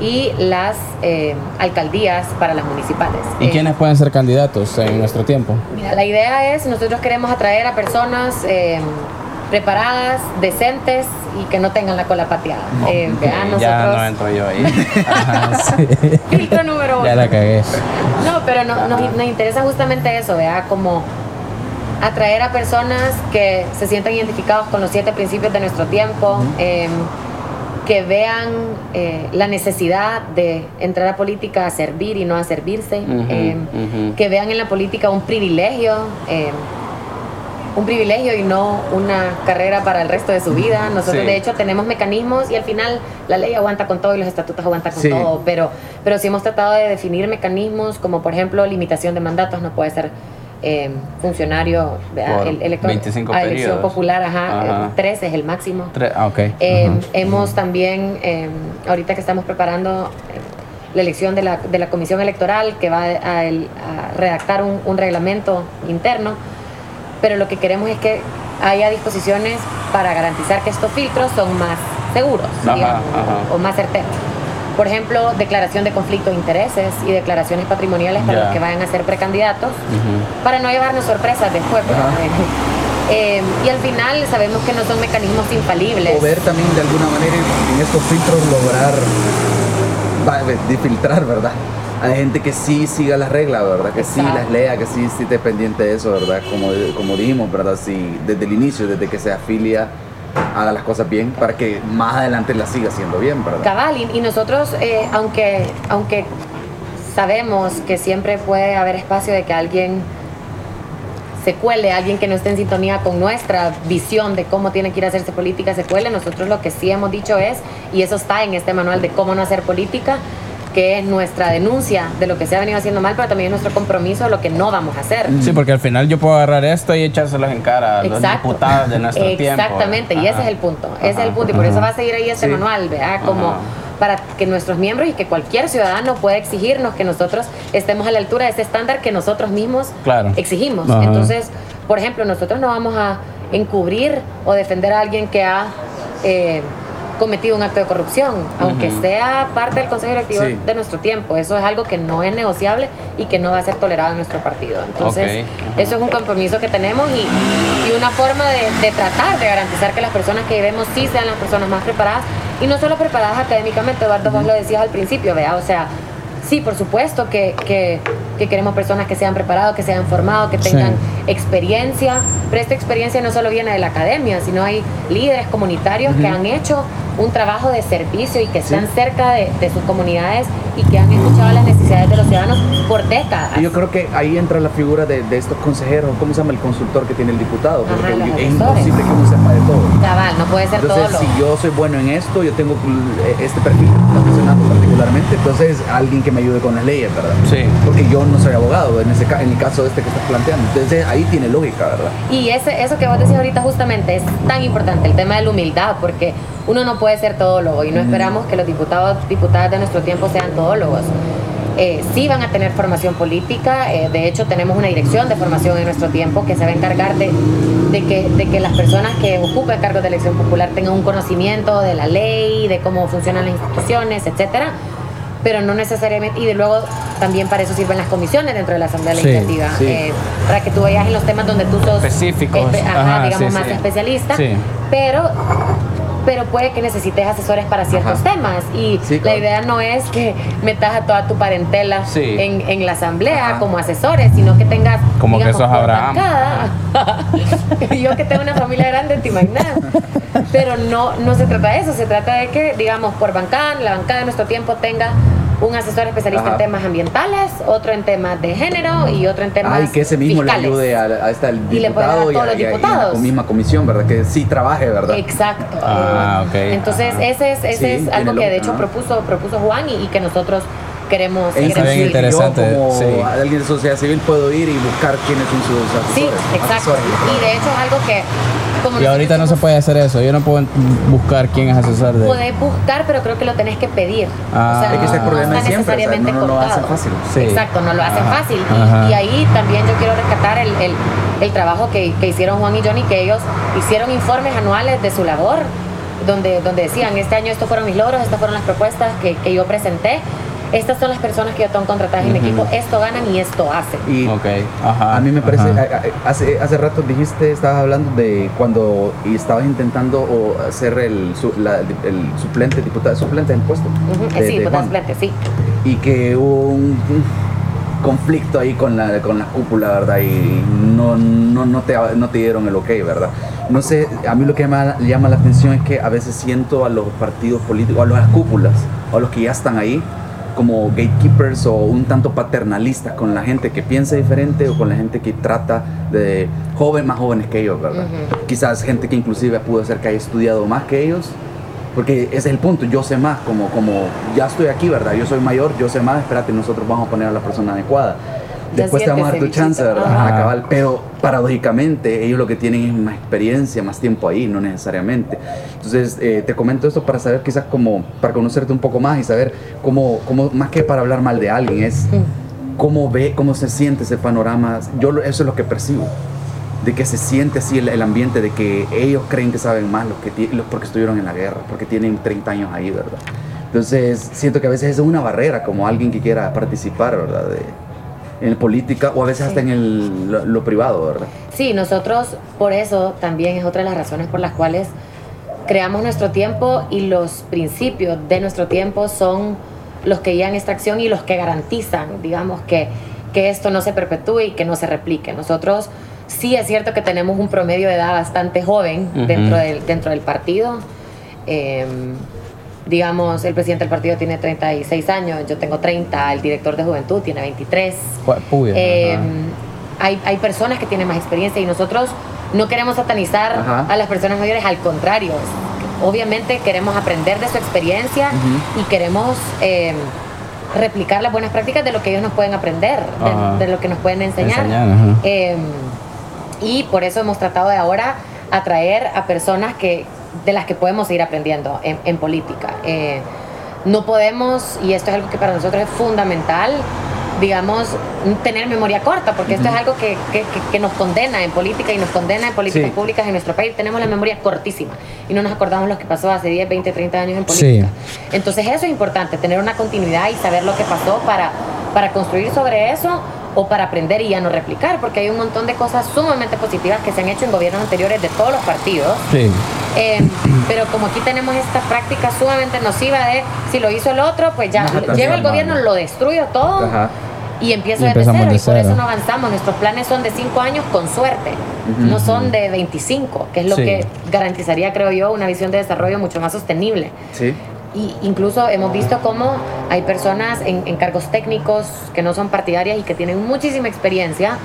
y las eh, alcaldías para las municipales. ¿Y Eh, quiénes pueden ser candidatos en nuestro tiempo? Mira, la idea es, nosotros queremos atraer a personas eh, preparadas, decentes y que no tengan la cola pateada. Eh, Ya no entro yo ahí. *laughs* Ajá, sí. filtro número uno. Ya la cagué. No, pero no- nos, nos interesa justamente eso, vea, como atraer a personas que se sientan identificados con los siete principios de nuestro tiempo, eh, que vean eh, la necesidad de entrar a política a servir y no a servirse, ujú. que vean en la política un privilegio. Un privilegio y no una carrera para el resto de su vida. Nosotros Sí. de hecho tenemos mecanismos y al final la ley aguanta con todo y los estatutos aguantan con Sí. todo, pero, pero sí hemos tratado de definir mecanismos como por ejemplo limitación de mandatos, no puede ser eh, funcionario El- elector- 25 a elección popular, ajá, Ajá. eh, 13 es el máximo. Tre- ah, ok. Eh, Ajá. Hemos también, eh, ahorita que estamos preparando la elección de la, de la comisión electoral que va a, el- a redactar un, un reglamento interno, pero lo que queremos es que haya disposiciones para garantizar que estos filtros son más seguros Ajá, digamos, ajá. o más certeros. Por ejemplo, declaración de conflicto de intereses y declaraciones patrimoniales para los que vayan a ser precandidatos para no llevarnos sorpresas después. ¿verdad? *laughs* Eh, y al final sabemos que no son mecanismos infalibles. O ver también de alguna manera en estos filtros lograr va, de filtrar, ¿verdad? Hay gente que sí siga las reglas, ¿verdad? Que sí las lea, que sí sí esté pendiente de eso, ¿verdad? Como, como dijimos, ¿verdad? Sí, desde el inicio, desde que se afilia, haga las cosas bien para que más adelante las siga haciendo bien, ¿verdad? Cabal, y, y nosotros, eh, aunque, aunque sabemos que siempre puede haber espacio de que alguien se cuele, alguien que no esté en sintonía con nuestra visión de cómo tiene que ir a hacerse política se cuele, nosotros lo que sí hemos dicho es, y eso está en este manual de cómo no hacer política, que es nuestra denuncia de lo que se ha venido haciendo mal, pero también nuestro compromiso de lo que no vamos a hacer. Sí, porque al final yo puedo agarrar esto y echárselos en cara a los Exacto. diputados de nuestro tiempo. Exactamente, y ese es el punto. Ese es el punto, y por eso va a seguir ahí este Sí. manual, ¿verdad? Como Ajá. para que nuestros miembros y que cualquier ciudadano pueda exigirnos que nosotros estemos a la altura de ese estándar que nosotros mismos Claro. exigimos. Ajá. Entonces, por ejemplo, nosotros no vamos a encubrir o defender a alguien que ha eh, cometido un acto de corrupción, aunque sea parte del Consejo Directivo Sí. de nuestro tiempo. Eso es algo que no es negociable y que no va a ser tolerado en nuestro partido. Entonces, eso es un compromiso que tenemos y, y una forma de, de tratar de garantizar que las personas que vemos sí sean las personas más preparadas y no solo preparadas académicamente, Eduardo, vos lo decías al principio, vea, o sea, sí, por supuesto que, que- que queremos personas que sean preparadas, que sean formados, que Sí. tengan experiencia, pero esta experiencia no solo viene de la academia, sino hay líderes comunitarios que han hecho un trabajo de servicio y que están cerca de, de sus comunidades y que han escuchado las necesidades de los ciudadanos por décadas. Y yo creo que ahí entra la figura de, de estos consejeros, ¿cómo se llama el consultor que tiene el diputado? Porque es imposible que uno sepa de todo. Cabal, no puede ser Entonces, todo lo... si yo soy bueno en esto, yo tengo eh, este perfil que está mencionando particularmente, entonces alguien que me ayude con las leyes, ¿verdad? Sí. Porque yo no soy abogado en, ese, ca- en el caso de este que estás planteando. Entonces ahí tiene lógica, ¿verdad? Y ese, eso que vos decís ahorita justamente es tan importante, el tema de la humildad, porque uno no puede ser todólogo y no esperamos que los diputados, diputadas de nuestro tiempo sean todólogos. eh, sí van a tener formación política. eh, de hecho, tenemos una dirección de formación en nuestro tiempo que se va a encargar de, de que, de que las personas que ocupen cargos de elección popular tengan un conocimiento de la ley, de cómo funcionan las instituciones, etcétera. Pero no necesariamente, y de luego también para eso sirven las comisiones dentro de la Asamblea Sí, Legislativa, sí. eh, para que tú vayas en los temas donde tú sos Específicos. espe- ajá, Ajá, digamos, sí, más especialista. Sí. Pero pero puede que necesites asesores para ciertos Ajá. temas y Sí, la claro. idea no es que metas a toda tu parentela en, en la asamblea como asesores, sino que tengas Como que digamos, sos por Abraham. *laughs* yo que tengo una familia grande, te imaginas. Pero no, no se trata de eso, se trata de que, digamos, por bancada, la bancada de nuestro tiempo tenga un asesor especialista Ajá. en temas ambientales, otro en temas de género y otro en temas Ay, que ese mismo fiscales. le ayude a, a esta el Y le a diputado y todos a, los a- y a diputados. la misma comisión, ¿verdad? Que sí trabaje, ¿verdad? Exacto. Ah, ok. Entonces, Ajá. ese es, ese Sí, es algo que de hecho propuso, propuso Juan y, y que nosotros queremos E Está bien interesante, Yo como sí. alguien de sociedad civil puedo ir y buscar quiénes son sus asesores. Sí, exacto. asesores. Y de hecho es algo que como Y ahorita no se puede hacer eso. Yo no puedo buscar quién es asesor de. Podés buscar, pero creo que lo tenés que pedir. Ah. Es que ese es el no problema está siempre, o sea, necesariamente no- no lo hacen contado. fácil. Sí. Exacto, no lo hacen Ajá. fácil. Y, y ahí también yo quiero rescatar el, el- el trabajo que, que hicieron Juan y Johnny, que ellos hicieron informes anuales de su labor, donde, donde decían, este año estos fueron mis logros, estas fueron las propuestas que, que yo presenté, estas son las personas que yo tengo contratadas en mi equipo, esto ganan y esto hacen. Y Ok, ajá. a mí me parece, ajá. hace, hace rato dijiste, estabas hablando de cuando y estabas intentando o, hacer el, su- la- el suplente, diputado suplente del puesto. De- sí, Juan. suplente, sí. y que hubo un conflicto ahí con la, con la cúpula, ¿verdad? Y no, no, no, te, no te dieron el ok, ¿verdad? No sé, a mí lo que llama, llama la atención es que a veces siento a los partidos políticos, a las cúpulas, o a los que ya están ahí, como gatekeepers o un tanto paternalistas con la gente que piensa diferente o con la gente que trata de jóvenes más jóvenes que ellos, ¿verdad? Ujú. Quizás gente que inclusive pudo ser que haya estudiado más que ellos porque ese es el punto, yo sé más, como, como ya estoy aquí, ¿verdad? Yo soy mayor, yo sé más, espérate, nosotros vamos a poner a la persona adecuada. Después te vamos a dar tu chance, ¿verdad? Ajá, Ajá. cabal. Pero paradójicamente, ellos lo que tienen es más experiencia, más tiempo ahí, no necesariamente. Entonces, eh, te comento esto para saber, quizás, como, para conocerte un poco más y saber cómo, cómo más que para hablar mal de alguien, es Mm. cómo ve, cómo se siente ese panorama. Yo eso es lo que percibo. De que se siente así el, el ambiente, de que ellos creen que saben más los que los porque estuvieron en la guerra, porque tienen 30 años ahí, ¿verdad? Entonces, siento que a veces es una barrera, como alguien que quiera participar, ¿verdad? De, en política o a veces hasta en el, lo, lo privado, ¿verdad? Sí, nosotros por eso también es otra de las razones por las cuales creamos nuestro tiempo y los principios de nuestro tiempo son los que guían esta acción y los que garantizan, digamos, que, que esto no se perpetúe y que no se replique. Nosotros sí es cierto que tenemos un promedio de edad bastante joven dentro, del, dentro del partido. Eh, digamos, el presidente del partido tiene 36 años, yo tengo 30, el director de juventud tiene 23. Jue- puya, Eh, hay, hay personas que tienen más experiencia y nosotros no queremos satanizar Ajá. a las personas mayores, al contrario. Obviamente queremos aprender de su experiencia y queremos eh, replicar las buenas prácticas de lo que ellos nos pueden aprender, de, de lo que nos pueden enseñar. Eh, y por eso hemos tratado de ahora atraer a personas que, de las que podemos seguir aprendiendo en, en política. Eh, no podemos, y esto es algo que para nosotros es fundamental, digamos, tener memoria corta, porque esto es algo que, que- nos condena en política y nos condena en políticas Sí. públicas en nuestro país. Tenemos la memoria cortísima y no nos acordamos lo que pasó hace 10, 20, 30 años en política. Entonces eso es importante, tener una continuidad y saber lo que pasó para, para construir sobre eso o para aprender y ya no replicar, porque hay un montón de cosas sumamente positivas que se han hecho en gobiernos anteriores de todos los partidos. Sí. Eh, pero como aquí tenemos esta práctica sumamente nociva de si lo hizo el otro, pues ya Ajá, lleva el gobierno, lo destruyo todo Ajá. y empiezo Y desde cero. de y por eso cero. no avanzamos. Nuestros planes son de 5 años con suerte, Ujú. no son de 25, que es lo Sí. que garantizaría, creo yo, una visión de desarrollo mucho más sostenible. Sí. Y incluso hemos visto cómo hay personas en, en cargos técnicos que no son partidarias y que tienen muchísima experiencia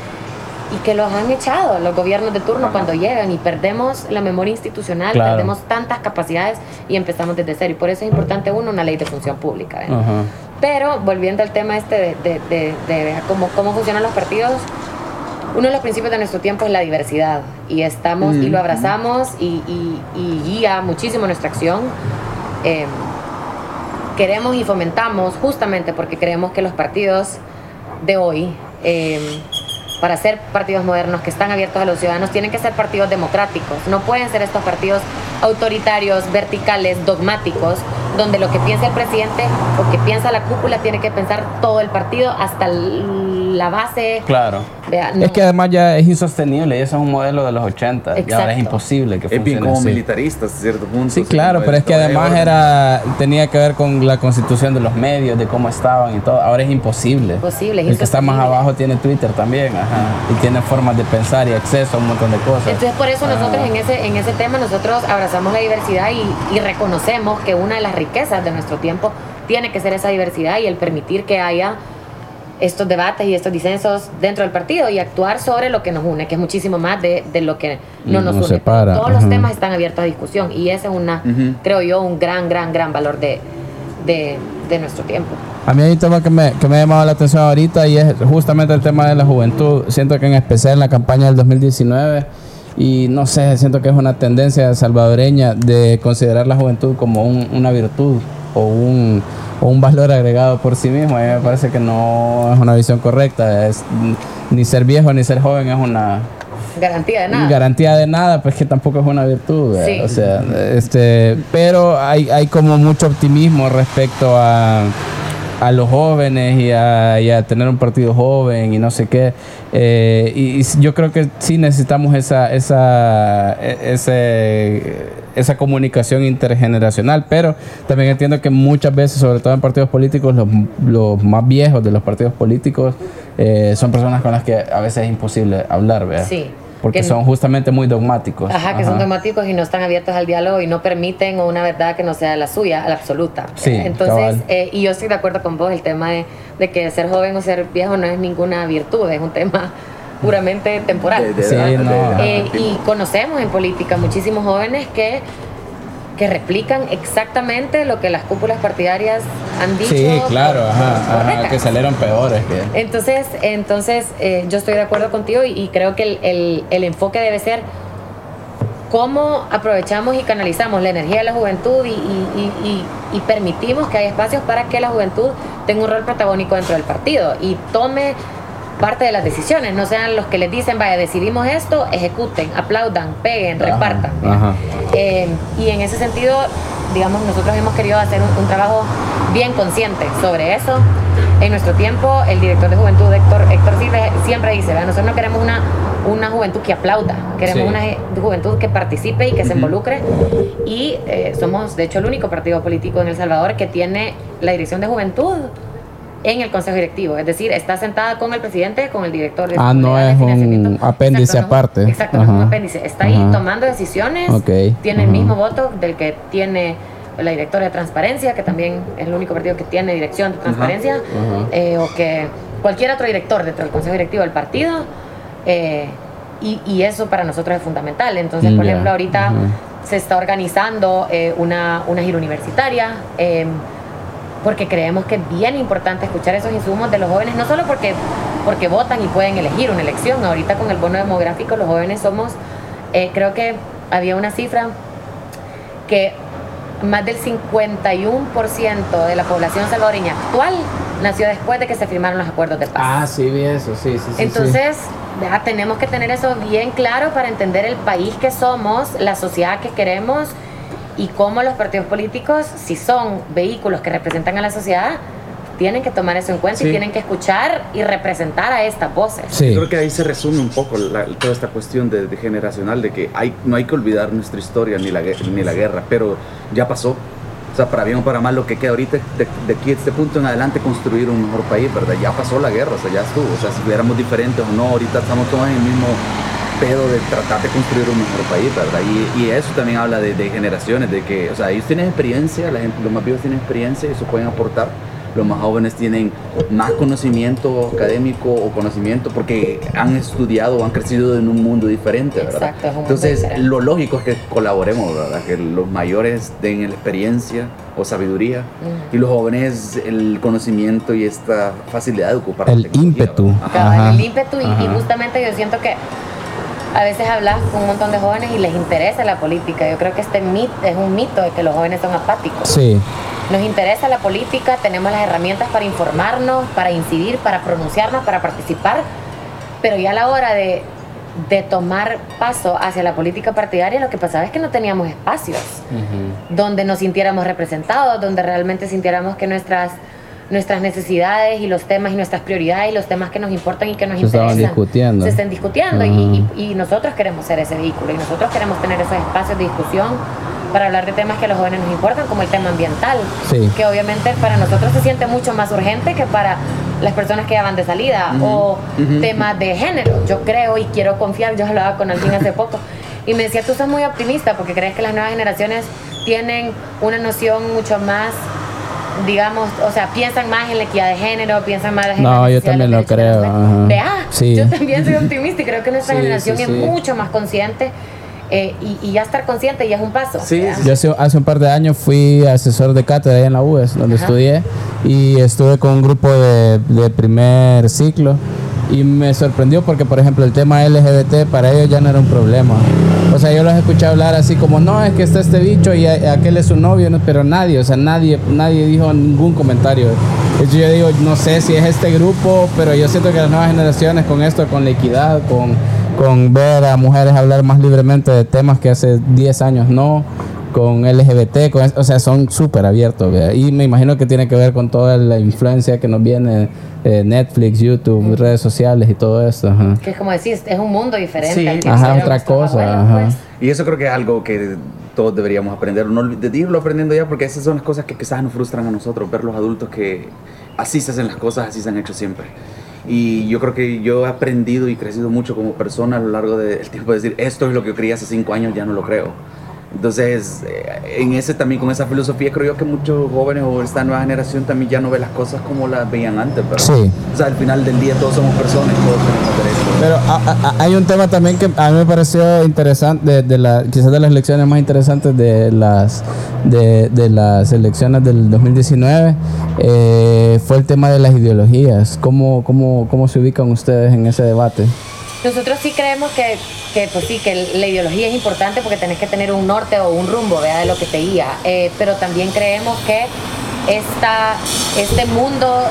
y que los han echado los gobiernos de turno Ajá. cuando llegan y perdemos la memoria institucional, Claro. perdemos tantas capacidades y empezamos desde cero. Y por eso es importante, uno, una ley de función pública. Pero volviendo al tema este de, de- de- de cómo, cómo funcionan los partidos, uno de los principios de nuestro tiempo es la diversidad y estamos y lo abrazamos y, y- y guía muchísimo nuestra acción. Eh, queremos y fomentamos justamente porque creemos que los partidos de hoy, eh, para ser partidos modernos que están abiertos a los ciudadanos, tienen que ser partidos democráticos. No pueden ser estos partidos autoritarios, verticales, dogmáticos, donde lo que piensa el presidente o que piensa la cúpula tiene que pensar todo el partido hasta la base. Claro. Vea, no. Es que además ya es insostenible y eso es un modelo de los 80. Y ahora es Exacto. imposible que Es bien funcione como así. militarista hasta cierto punto. Sí, claro, pero es que además era tenía que ver con la constitución de los medios, de cómo estaban y todo. Ahora es imposible. Imposible, es El que está más abajo tiene Twitter también, ajá. Y tiene formas de pensar y acceso a un montón de cosas. Entonces por eso nosotros Ah. en ese, en ese tema nosotros abrazamos la diversidad y, y reconocemos que una de las riquezas de nuestro tiempo tiene que ser esa diversidad y el permitir que haya estos debates y estos disensos dentro del partido y actuar sobre lo que nos une, que es muchísimo más de, de lo que no nos Nos une. separa, Todos los temas están abiertos a discusión y ese es una, creo yo, un gran, gran, gran valor de, de, de nuestro tiempo. A mí hay un tema que me, que me ha llamado la atención ahorita y es justamente el tema de la juventud. Siento que en especial en la campaña del 2019 y no sé, siento que es una tendencia salvadoreña de considerar la juventud como un- una virtud o un, o un valor agregado por sí mismo. A mí me parece que no es una visión correcta. Es, ni ser viejo ni ser joven es una, Garantía de nada. garantía de nada, pues que tampoco es una virtud. O sea, este, pero hay, hay como mucho optimismo respecto a, a los jóvenes y a, y a tener un partido joven y no sé qué. Eh, y, yo creo que sí necesitamos esa, esa, e- ese, esa comunicación intergeneracional, pero también entiendo que muchas veces, sobre todo en partidos políticos, los, los más viejos de los partidos políticos eh, son personas con las que a veces es imposible hablar, ¿verdad? Sí. Porque Que- son justamente muy dogmáticos. Ajá, que son dogmáticos y no están abiertos al diálogo y no permiten una verdad que no sea la suya, la absoluta. Sí, Entonces, cabal. eh, y yo estoy de acuerdo con vos, el tema de, de que ser joven o ser viejo no es ninguna virtud, es un tema puramente temporal. De- de Sí, no. Eh, y conocemos en política muchísimos jóvenes que, que replican exactamente lo que las cúpulas partidarias han dicho. Sí, claro, por- ajá, por ajá, que salieron peores. Que... Entonces, entonces eh, yo estoy de acuerdo contigo y, y creo que el, el- el enfoque debe ser cómo aprovechamos y canalizamos la energía de la juventud y, y- y- y- y permitimos que haya espacios para que la juventud tenga un rol protagónico dentro del partido y tome parte de las decisiones, no sean los que les dicen, vaya, decidimos esto, ejecuten, aplaudan, peguen, Ajá, repartan. ajá. Eh, y en ese sentido, digamos, nosotros hemos querido hacer un, un trabajo bien consciente sobre eso. En nuestro tiempo, el director de juventud, Héctor, Héctor Silva, siempre dice, "Vea, nosotros no queremos una, una juventud que aplauda, queremos Sí. una juventud que participe y que se involucre. Y eh, somos, de hecho, el único partido político en El Salvador que tiene la dirección de juventud en el consejo directivo, es decir, está sentada con el presidente, con el director de Ah, no es un apéndice Exacto, aparte. Exacto, no es un apéndice, está ahí Ajá. tomando decisiones, Ok, tiene el ajá. mismo voto del que tiene la directora de transparencia, que también es el único partido que tiene dirección de transparencia, eh, o que cualquier otro director dentro del consejo directivo del partido. eh, y, y eso para nosotros es fundamental. Entonces, por Ya, ejemplo, ahorita se está organizando eh, una, una gira universitaria. Porque creemos que es bien importante escuchar esos insumos de los jóvenes, no solo porque, porque votan y pueden elegir una elección, ahorita con el bono demográfico los jóvenes somos, eh, creo que había una cifra que más del 51% de la población salvadoreña actual nació después de que se firmaron los acuerdos de paz. Ah, sí, vi eso, sí, sí, sí. Entonces, ya tenemos que tener eso bien claro para entender el país que somos, la sociedad que queremos y cómo los partidos políticos, si son vehículos que representan a la sociedad, tienen que tomar eso en cuenta Sí. y tienen que escuchar y representar a estas voces. Sí. Creo que ahí se resume un poco la- toda esta cuestión de, de generacional, de que hay, no hay que olvidar nuestra historia ni la, ni la guerra, pero ya pasó. O sea, para bien o para mal, lo que queda ahorita, de, de aquí a este punto en adelante, construir un mejor país, ¿verdad? Ya pasó la guerra, o sea, ya estuvo. O sea, si fuéramos diferentes o no, ahorita estamos todos en el mismo pedo de tratar de construir un mejor país, ¿verdad? Y, y eso también habla de, de generaciones, de que, o sea, ellos tienen experiencia, la gente, los más viejos tienen experiencia y eso pueden aportar. Los más jóvenes tienen más conocimiento académico o conocimiento porque han estudiado o han crecido en un mundo diferente, ¿verdad? Exacto, es un mundo Entonces, diferente. lo lógico es que colaboremos, ¿verdad? Que los mayores den la experiencia o sabiduría y los jóvenes el conocimiento y esta facilidad de ocupar la El tecnología, ímpetu. Ajá. El ímpetu y, y justamente yo siento que a veces hablas con un montón de jóvenes y les interesa la política. Yo creo que este mito es un mito de que los jóvenes son apáticos. Sí. nos interesa la política, tenemos las herramientas para informarnos, para incidir, para pronunciarnos, para participar, pero ya a la hora de, de tomar paso hacia la política partidaria, lo que pasaba es que no teníamos espacios donde nos sintiéramos representados, donde realmente sintiéramos que nuestras nuestras necesidades y los temas y nuestras prioridades y los temas que nos importan y que nos Se estaban interesan discutiendo. se estén discutiendo y, Ajá. y- y nosotros queremos ser ese vehículo y nosotros queremos tener esos espacios de discusión para hablar de temas que a los jóvenes nos importan como el tema ambiental Sí. que obviamente para nosotros se siente mucho más urgente que para las personas que ya van de salida o temas de género yo creo y quiero confiar yo hablaba con alguien hace poco y me decía tú sos muy optimista porque crees que las nuevas generaciones tienen una noción mucho más digamos, o sea, piensan más en la equidad de género, piensan más en la No, yo también lo creo. Vea, Sí. yo también soy optimista y creo que nuestra *laughs* Sí, generación sí, es mucho más consciente eh, y, y ya estar consciente ya es un paso. Sí, Yo hace, hace un par de años fui asesor de cátedra ahí en la UES, donde Ajá. estudié, y estuve con un grupo de, de primer ciclo. Y me sorprendió porque, por ejemplo, el tema LGBT para ellos ya no era un problema. O sea, yo los escuché hablar así como, no, es que está este bicho y aquel es su novio, ¿no? pero nadie, o sea, nadie, nadie dijo ningún comentario. Entonces yo digo, no sé si es este grupo, pero yo siento que las nuevas generaciones con esto, con la equidad, con, con ver a mujeres hablar más libremente de temas que hace 10 años no, con LGBT, con, o sea, son súper abiertos. ¿verdad? Y me imagino que tiene que ver con toda la influencia que nos viene eh, Netflix, YouTube, redes sociales y todo esto. ajá. Que es como decís, es un mundo diferente. Sí. Ajá, otra cosa, abuelos, ajá. pues. Y eso creo que es algo que todos deberíamos aprender, no de irlo aprendiendo ya, porque esas son las cosas que quizás nos frustran a nosotros, ver los adultos que así se hacen las cosas, así se han hecho siempre. Y yo creo que yo he aprendido y crecido mucho como persona a lo largo del tiempo de decir, esto es lo que yo creía hace cinco años, ya no lo creo. Entonces, eh, en ese también, con esa filosofía, creo yo que muchos jóvenes o esta nueva generación también ya no ve las cosas como las veían antes, pero Sí. o sea, al final del día todos somos personas y todos tenemos derechos. Pero a- a- hay un tema también que a mí me pareció interesante, de, de la, quizás de las elecciones más interesantes de las, de, de las elecciones del 2019, eh, fue el tema de las ideologías. ¿Cómo, cómo, ¿Cómo se ubican ustedes en ese debate? Nosotros sí creemos que, que, pues sí, que la ideología es importante porque tenés que tener un norte o un rumbo ¿verdad? de lo que te guía. Eh, pero también creemos que esta, este mundo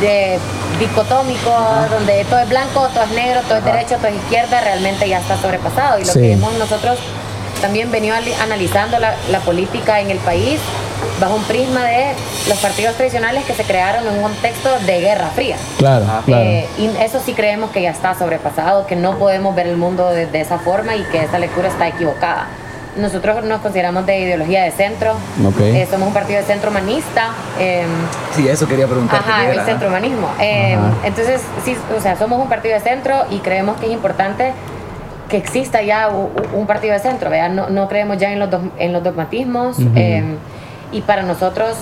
de dicotómico, donde todo es blanco, todo es negro, todo es derecho, todo es izquierda, realmente ya está sobrepasado. Y lo Sí. que hemos nosotros también venido ali- analizando la, la política en el país bajo un prisma de los partidos tradicionales que se crearon en un contexto de guerra fría. Claro, Ah, claro. Eh, y eso sí creemos que ya está sobrepasado, que no podemos ver el mundo de, de esa forma y que esta lectura está equivocada. Nosotros nos consideramos de ideología de centro, Ok. eh, somos un partido de centro humanista. eh, Sí, eso quería preguntarte. Ajá, ¿qué el centro humanismo. Eh, Ajá. entonces, sí, o sea, somos un partido de centro y creemos que es importante que exista ya un partido de centro, ¿verdad? No, no creemos ya en los, dog- en los dogmatismos eh, y para nosotros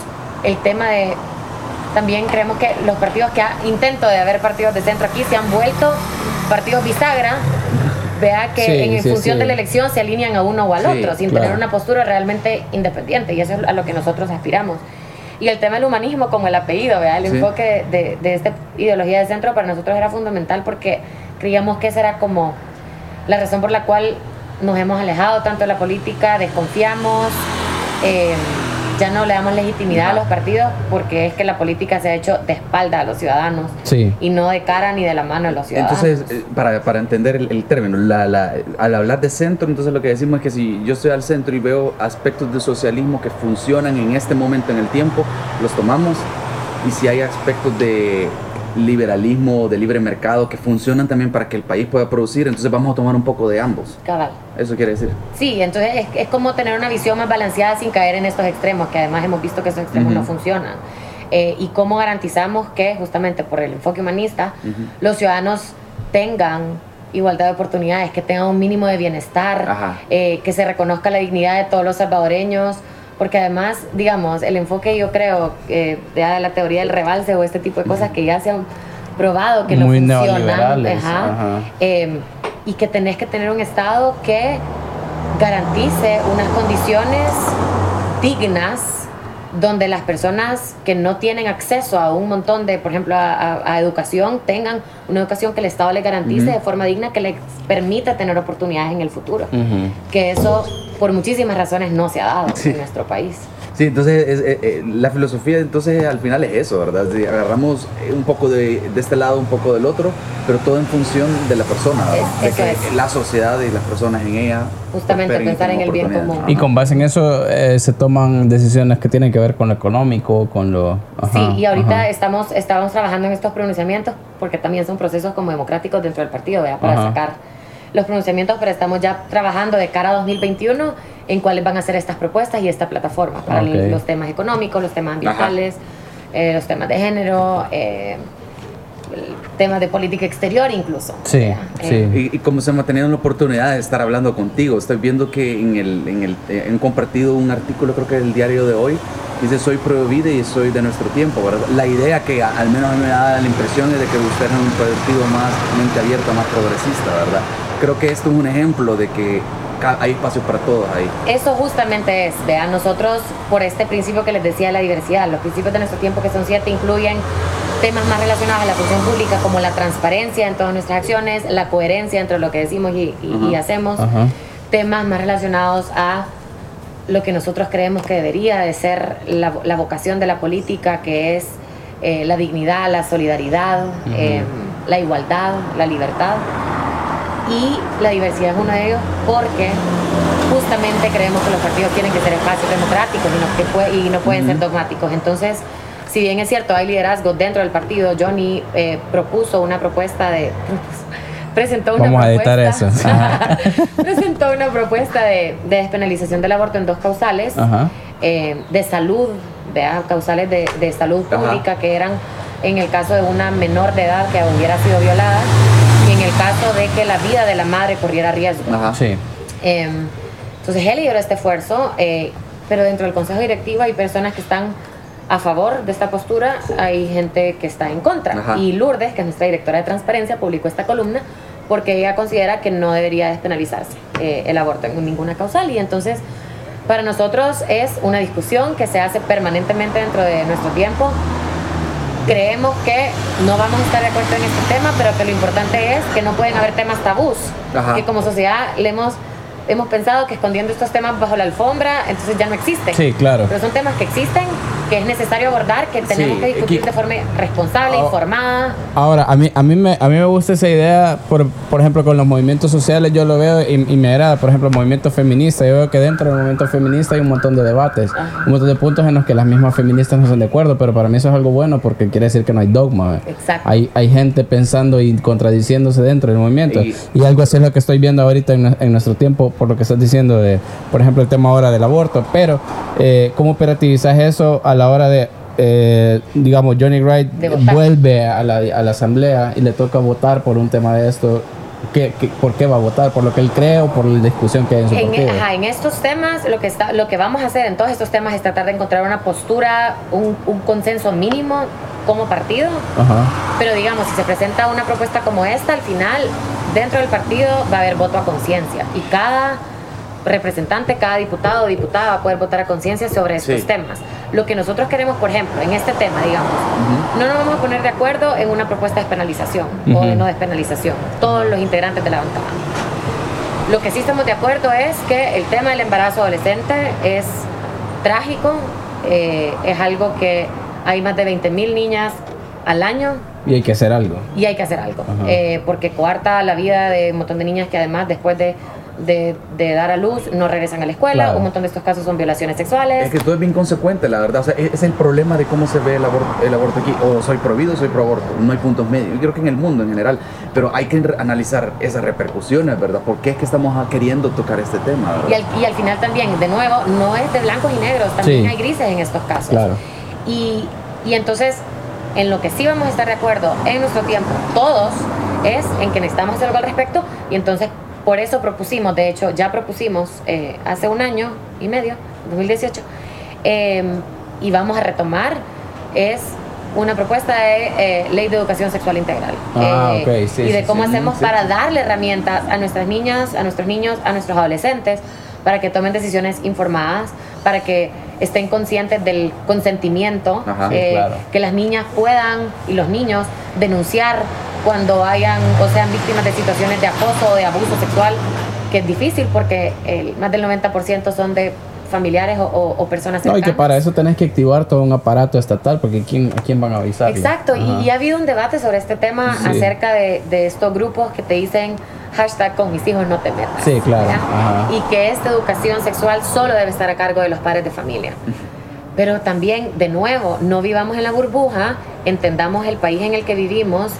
el tema de... También creemos que los partidos que ha intento de haber partidos de centro aquí se han vuelto partidos bisagra, vea que Sí, en sí, función sí. de la elección se alinean a uno o al otro, sin claro. tener una postura realmente independiente y eso es a lo que nosotros aspiramos. Y el tema del humanismo como el apellido, ¿verdad? el enfoque de, de esta ideología de centro para nosotros era fundamental porque creíamos que esa era como la razón por la cual nos hemos alejado tanto de la política, desconfiamos, eh, ya no le damos legitimidad a los partidos porque es que la política se ha hecho de espalda a los ciudadanos Sí. y no de cara ni de la mano a los ciudadanos. Entonces, eh, para, para entender el, el término, la- la- al hablar de centro, entonces lo que decimos es que si yo estoy al centro y veo aspectos de socialismo que funcionan en este momento en el tiempo, los tomamos. Y si hay aspectos de liberalismo, de libre mercado que funcionan también para que el país pueda producir, entonces vamos a tomar un poco de ambos. Cabal. Eso quiere decir. Sí, entonces es, es como tener una visión más balanceada sin caer en estos extremos, que además hemos visto que esos extremos no funcionan. Eh, y cómo garantizamos que, justamente por el enfoque humanista, los ciudadanos tengan igualdad de oportunidades, que tengan un mínimo de bienestar, eh, que se reconozca la dignidad de todos los salvadoreños, porque además, digamos, el enfoque yo creo eh, de la teoría del rebalse o este tipo de cosas que ya se han probado que Muy no funcionan, ajá, ajá. eh, y que tenés que tener un Estado que garantice unas condiciones dignas donde las personas que no tienen acceso a un montón de, por ejemplo, a, a- a educación, tengan una educación que el Estado les garantice de forma digna, que les permita tener oportunidades en el futuro. Que eso, por muchísimas razones, no se ha dado Sí. en nuestro país. Sí, entonces es- eh, eh, la filosofía entonces al final es eso, ¿verdad? Si agarramos eh, un poco de, de este lado, un poco del otro, pero todo en función de la persona, ¿verdad? Es- de que es. la sociedad y las personas en ella Justamente pensar en el bien común. Y con base en eso eh, se toman decisiones que tienen que ver con lo económico, con lo... ajá, Sí, y ahorita ajá. estamos, estamos trabajando en estos pronunciamientos porque también son procesos como democráticos dentro del partido, ¿verdad? Para Ajá. sacar los pronunciamientos, pero estamos ya trabajando de cara a 2021 en cuáles van a ser estas propuestas y esta plataforma para Ok. los temas económicos, los temas ambientales, eh, los temas de género, eh, temas de política exterior incluso. Sí, ¿verdad? sí. Eh, Y, y como se me ha tenido la oportunidad de estar hablando contigo, estoy viendo que en el, en el eh, han compartido un artículo, creo que del diario de hoy, dice soy pro vida y soy de nuestro tiempo, ¿verdad? La idea que a- al menos me da la impresión es de que ustedes son un partido más mente abierta, más progresista, ¿verdad? Creo que esto es un ejemplo de que hay espacio para todos ahí. Eso justamente es, vean, nosotros por este principio que les decía de la diversidad, los principios de nuestro tiempo que son siete incluyen temas más relacionados a la función pública como la transparencia en todas nuestras acciones, la coherencia entre lo que decimos y, y- y Ajá. hacemos, temas más relacionados a lo que nosotros creemos que debería de ser la, la vocación de la política, que es eh, la dignidad, la solidaridad, eh, la igualdad, la libertad. Y la diversidad es uno de ellos porque justamente creemos que los partidos tienen que ser espacios democráticos y no, que pue- y no pueden ser dogmáticos. Entonces, si bien es cierto, hay liderazgo dentro del partido, Johnny eh, propuso una propuesta de... *laughs* presentó una Vamos a propuesta- eso. *laughs* *laughs* Presentó una propuesta de, de despenalización del aborto en dos causales eh, de salud, ¿verdad? causales de, de salud Ajá. pública que eran en el caso de una menor de edad que hubiera sido violada el caso de que la vida de la madre corriera riesgo. Ajá. Sí. Eh, entonces él lideró este esfuerzo, eh, pero dentro del consejo directivo hay personas que están a favor de esta postura, hay gente que está en contra. Ajá. Y Lourdes, que es nuestra directora de transparencia, publicó esta columna porque ella considera que no debería despenalizarse eh, el aborto en ninguna causal. Y entonces, para nosotros es una discusión que se hace permanentemente dentro de nuestro tiempo. Creemos que no vamos a estar de acuerdo en este tema, pero que lo importante es que no pueden haber temas tabús, Ajá. que como sociedad le hemos, hemos pensado que escondiendo estos temas bajo la alfombra, entonces ya no existen. Sí, claro. Pero son temas que existen, que es necesario abordar, que tenemos Sí, que discutir que- de forma responsable, Oh. informada. Ahora, a mí, a mí, me, a mí me gusta esa idea, por, por ejemplo, con los movimientos sociales, yo lo veo y, y me agrada, por ejemplo, el movimiento feminista. Yo veo que dentro del movimiento feminista hay un montón de debates, un montón de puntos en los que las mismas feministas no están de acuerdo, pero para mí eso es algo bueno porque quiere decir que no hay dogma. Exacto. Hay, hay gente pensando y contradiciéndose dentro del movimiento. Y- Y, algo así es lo que estoy viendo ahorita en nuestro tiempo, por lo que estás diciendo de, por ejemplo, el tema ahora del aborto. Pero, eh, ¿cómo operativizas eso a la hora de, eh, digamos, Johnny Wright vuelve a la, a la asamblea y le toca votar por un tema de esto? ¿Qué, qué- por qué va a votar? ¿Por lo que él cree o por la discusión que hay en su En, partido? ajá, en estos temas, lo que, está, lo que vamos a hacer en todos estos temas es tratar de encontrar una postura, un, un consenso mínimo como partido. Ajá. Pero digamos, si se presenta una propuesta como esta, al final, dentro del partido va a haber voto a conciencia. Y cada representante, cada diputado o diputada va a poder votar a conciencia sobre estos Sí. temas. Lo que nosotros queremos, por ejemplo, en este tema, digamos, no nos vamos a poner de acuerdo en una propuesta de despenalización o de no despenalización, todos los integrantes de la bancada. Lo que sí estamos de acuerdo es que el tema del embarazo adolescente es trágico, eh, es algo que hay más de 20 mil niñas al año Y hay que hacer algo. y hay que hacer algo, eh, porque coarta la vida de un montón de niñas que además después de, de- de dar a luz no regresan a la escuela, Claro. un montón de estos casos son violaciones sexuales. Es que todo es bien consecuente, la verdad. O sea, es es el problema de cómo se ve el aborto, el aborto aquí. O soy prohibido o soy pro aborto. No hay puntos medios. Yo creo que en el mundo en general. Pero hay que analizar esas repercusiones, ¿verdad? ¿Por qué es que estamos queriendo tocar este tema, Y al, y al final también, de nuevo, no es de blancos y negros, también Sí. hay grises en estos casos. Claro. Y, y entonces, en lo que sí vamos a estar de acuerdo en nuestro tiempo, todos, es en que necesitamos hacer algo al respecto. Y entonces, por eso propusimos, de hecho, ya propusimos eh, hace un año y medio, 2018, eh, y vamos a retomar, es una propuesta de eh, ley de educación sexual integral. Ah, Eh, ok, sí, y de cómo sí. hacemos Sí. para darle herramientas a nuestras niñas, a nuestros niños, a nuestros adolescentes, para que tomen decisiones informadas, para que estén conscientes del consentimiento, Ajá. Eh, claro. que las niñas puedan y los niños denunciar cuando hayan o sean víctimas de situaciones de acoso o de abuso sexual, que es difícil porque el, más del 90% son de familiares o, o- o personas No, y cercanas. que para eso tenés que activar todo un aparato estatal, porque ¿quién, ¿a quién van a avisar? Exacto, y, y ha habido un debate sobre este tema Sí. acerca de, de estos grupos que te dicen hashtag con mis hijos no te metas. Sí, claro. Y que esta educación sexual solo debe estar a cargo de los padres de familia. Pero también, de nuevo, no vivamos en la burbuja, entendamos el país en el que vivimos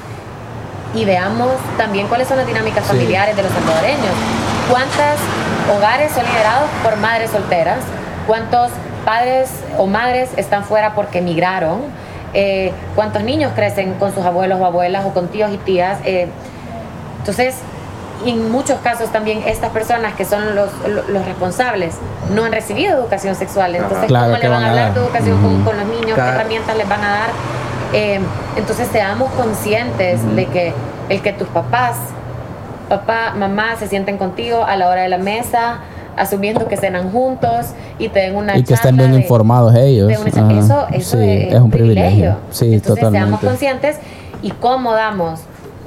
y veamos también cuáles son las dinámicas Sí. familiares de los salvadoreños. ¿Cuántos hogares son liderados por madres solteras? ¿Cuántos padres o madres están fuera porque emigraron? Eh, ¿Cuántos niños crecen con sus abuelos o abuelas o con tíos y tías? Eh, entonces, en muchos casos también estas personas que son los, lo- los responsables no han recibido educación sexual. Entonces, Claro, ¿cómo ¿qué le van van a hablar de educación con, Ujú. con los niños? Cada- ¿Qué herramientas les van a dar? Eh, entonces, seamos conscientes de que el que tus papás, papá, mamá, se sienten contigo a la hora de la mesa, asumiendo que cenan juntos y te den una Y que estén bien de- informados ellos. de una- Ajá. eso eso Sí, es, es un privilegio. Sí, Entonces, seamos totalmente. conscientes y cómo damos,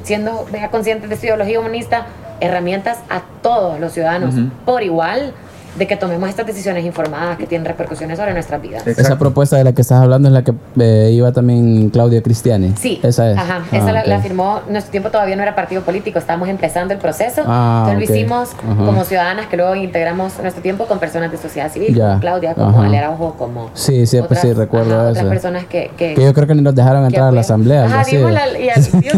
siendo conscientes de su ideología humanista, herramientas a todos los ciudadanos por igual de que tomemos estas decisiones informadas que tienen repercusiones sobre nuestras vidas. Exacto. Esa propuesta de la que estás hablando es la que eh, iba también Claudia Cristiani. Sí, Esa es. Ajá, Ah, esa la, la firmó, nuestro tiempo todavía no era partido político, estábamos empezando el proceso. Ah, Entonces ok. lo hicimos Ajá. como ciudadanas que luego integramos nuestro tiempo con personas de sociedad civil, Ya. como Claudia, como Ajá. Ale Araujo, como Sí, sí, pues sí, recuerdo ajá, eso. otras personas que, que, Que yo creo que ni nos dejaron entrar a la asamblea. Ajá, así. dimos la, y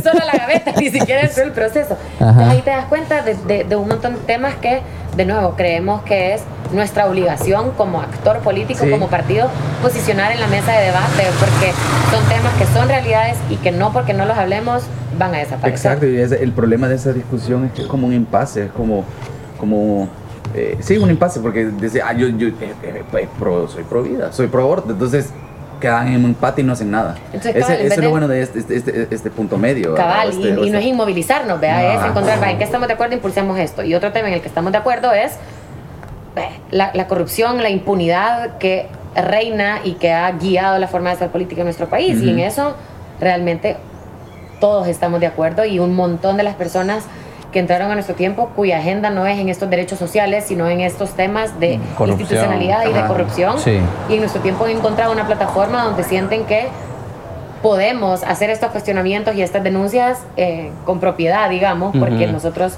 solo la gaveta, *laughs* ni siquiera entró el proceso. Ajá. Entonces ahí te das cuenta de, de- de un montón de temas que, de nuevo, creemos que es nuestra obligación como actor político, Sí. como partido, posicionar en la mesa de debate, porque son temas que son realidades y que no porque no los hablemos van a desaparecer. Exacto, y el problema de esa discusión es que es como un impasse, es como, como eh, sí, un impasse, porque dice, ah, yo, yo eh, eh, eh, pro- soy pro vida, soy pro aborto, entonces quedan en un empate y no hacen nada. Entonces, Ese, cabal, es lo bueno de este, este, este, este punto medio. Cabal, y, y no es inmovilizarnos, vea, es encontrar, en qué estamos de acuerdo, impulsemos esto. Y otro tema en el que estamos de acuerdo es la, la corrupción, la impunidad que reina y que ha guiado la forma de hacer política en nuestro país. Y en eso realmente todos estamos de acuerdo y un montón de las personas que entraron a nuestro tiempo cuya agenda no es en estos derechos sociales, sino en estos temas de Corrupción. institucionalidad y de corrupción. Sí. Y en nuestro tiempo han encontrado una plataforma donde sienten que podemos hacer estos cuestionamientos y estas denuncias eh, con propiedad, digamos, porque nosotros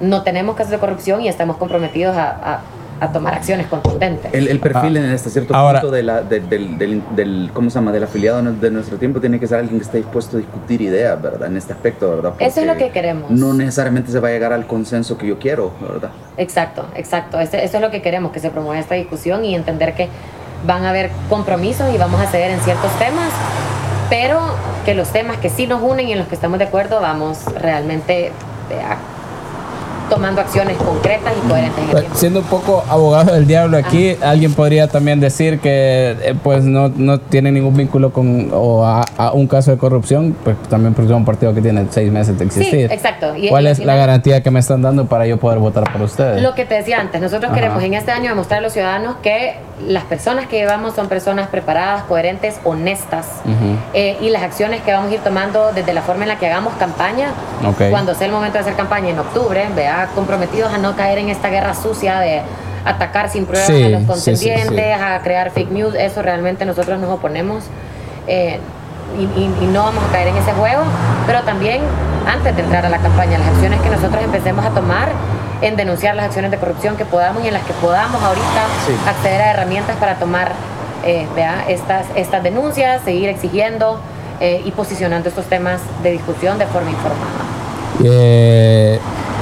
no tenemos casos de corrupción y estamos comprometidos a, a- a tomar acciones contundentes. El, el perfil Ah, en este cierto ahora- punto de la, de- del, del, del- ¿cómo se llama? del afiliado de nuestro tiempo tiene que ser alguien que esté dispuesto a discutir ideas, ¿verdad? En este aspecto, ¿verdad? Eso es lo que queremos. No necesariamente se va a llegar al consenso que yo quiero, ¿verdad? Exacto, exacto. Ese- Eso es lo que queremos, que se promueva esta discusión y entender que van a haber compromisos y vamos a ceder en ciertos temas, pero que los temas que sí nos unen y en los que estamos de acuerdo vamos realmente vea, tomando acciones concretas y coherentes en el Pues, tiempo. Siendo un poco abogado del diablo aquí, alguien podría también decir que eh, pues no, no tiene ningún vínculo con o a, a un caso de corrupción, pues también porque es un partido que tiene seis meses de Sí, existir. exacto. Y- ¿Cuál y es la garantía que me están dando para yo poder votar por ustedes? Lo que te decía antes, nosotros Ajá. queremos en este año demostrar a los ciudadanos que las personas que llevamos son personas preparadas, coherentes, honestas. Ujú. eh, y las acciones que vamos a ir tomando desde la forma en la que hagamos campaña, Ok. cuando sea el momento de hacer campaña en octubre, vea, comprometidos a no caer en esta guerra sucia de atacar sin pruebas Sí, a los sí, sí, contendientes, sí. a crear fake news, eso realmente nosotros nos oponemos. eh, y, y- y no vamos a caer en ese juego, pero también antes de entrar a la campaña, las acciones que nosotros empecemos a tomar en denunciar las acciones de corrupción que podamos y en las que podamos ahorita Sí. acceder a herramientas para tomar eh, vea, estas, estas denuncias, seguir exigiendo eh, y posicionando estos temas de discusión de forma informada. Eh,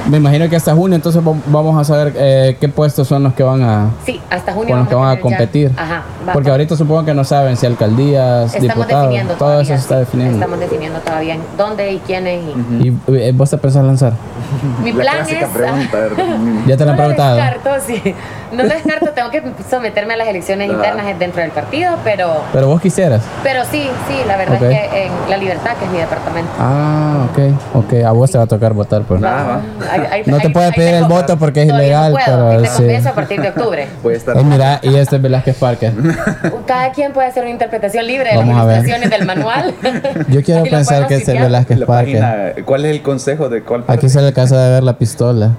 me imagino que hasta junio entonces vam- vamos a saber eh, qué puestos son los que van a Sí, hasta junio. con los que van a competir. Ajá, va- Porque ahorita supongo que no saben si alcaldías, estamos diputados, definiendo todo todavía, eso se está sí. definiendo. Estamos definiendo todavía en dónde y quiénes. Y, ¿Y eh, vos te pensás lanzar? *laughs* Mi La plan clásica es. pregunta. *laughs* Ya te lo no han preguntado. Lo descarto, sí. No lo descarto, tengo que someterme a las elecciones internas dentro del partido, pero, Pero vos quisieras. pero sí, sí, la verdad Ok. es que en La Libertad, que es mi departamento. Ah, ok. Ok, a vos te va a tocar votar, pues. Va. Ahí- No te puedes pedir el voto porque es ilegal, No puedo, pero y te sí. comienzo a partir de octubre. *laughs* Puede estar. Eh, mira, y este es Velázquez Parker. *laughs* Cada quien puede hacer una interpretación libre de Vamos a las ver. instrucciones del manual. *laughs* Yo quiero pensar que este es sitiar. Velázquez Parker. página, ¿Cuál es el consejo de cuál Aquí se le alcanza de ver la pistola.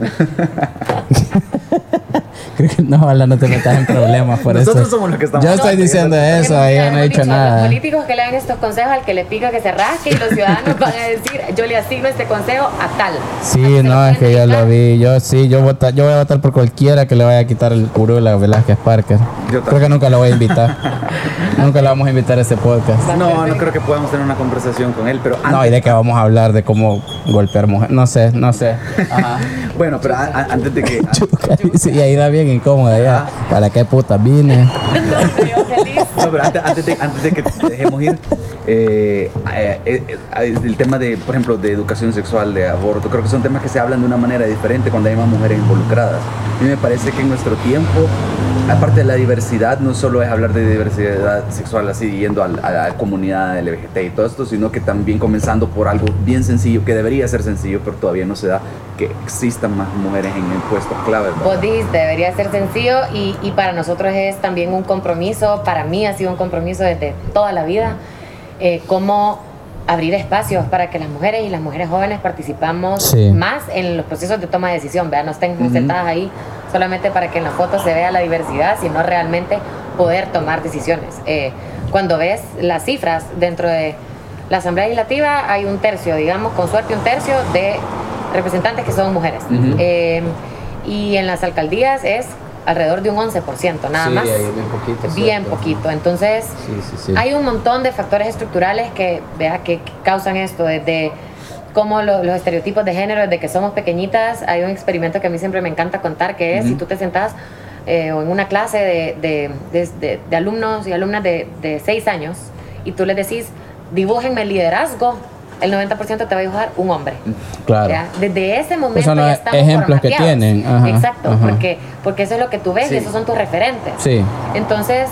*laughs* Creo que no, ojalá no te metas en problemas por Nosotros eso. somos los que estamos- Yo estoy No, diciendo eso, ahí yo no he hemos dicho dicho, Los nada. políticos que le dan estos consejos al que le pica que se rasque y los ciudadanos van a decir, yo le asigno este consejo a tal. Sí, se no, es que yo lo vi. Yo sí, yo, vota- yo voy a votar por cualquiera que le vaya a quitar el curula a Velázquez Parker. Yo Creo que nunca lo voy a invitar. *laughs* nunca lo vamos a invitar a este podcast. No, no creo que podamos tener una conversación con él, pero No, y antes- de que vamos a hablar de cómo golpear mujeres. No sé, no sé. *laughs* Ajá. Bueno, pero a- a- antes de que... Chuca, y ahí da bien incómoda ya. ¿Para qué puta vine? No, *laughs* yo feliz. No, pero antes, antes de, antes de que te dejemos ir, eh, eh, eh, eh, el tema de, por ejemplo, de educación sexual, de aborto, creo que son temas que se hablan de una manera diferente cuando hay más mujeres involucradas. A mí me parece que en nuestro tiempo, aparte de la diversidad, no solo es hablar de diversidad sexual así, yendo a la comunidad LGBT y todo esto, sino que también comenzando por algo bien sencillo, que debería ser sencillo, pero todavía no se da, que existan más mujeres en puestos claves. ¿verdad? Vos dijiste, debería ser sencillo y, y para nosotros es también un compromiso, para mí ha sido un compromiso desde toda la vida, eh, cómo abrir espacios para que las mujeres y las mujeres jóvenes participamos Sí. más en los procesos de toma de decisión, ¿verdad? no estén sentadas ahí solamente para que en la foto se vea la diversidad, sino realmente poder tomar decisiones. Eh, cuando ves las cifras dentro de la Asamblea Legislativa, hay un tercio, digamos, con suerte un tercio de representantes que son mujeres. Eh, y en las alcaldías es alrededor de un 11%, nada Sí, más. bien poquito, Bien cierto. poquito. Entonces, Sí, sí, sí. hay un montón de factores estructurales que, vea, que, que causan esto, desde cómo lo- los estereotipos de género, desde que somos pequeñitas, hay un experimento que a mí siempre me encanta contar, que es si tú te sentás eh, o en una clase de, de- de- de- de alumnos y alumnas de, de 6 años y tú les decís, dibújenme el liderazgo, el 90% te va a dibujar un hombre. Claro. ¿ya? Desde ese momento son los ya estamos ejemplos que tienen, ajá, Exacto, ajá. Porque, porque eso es lo que tú ves Sí. y esos son tus referentes. Sí. Entonces,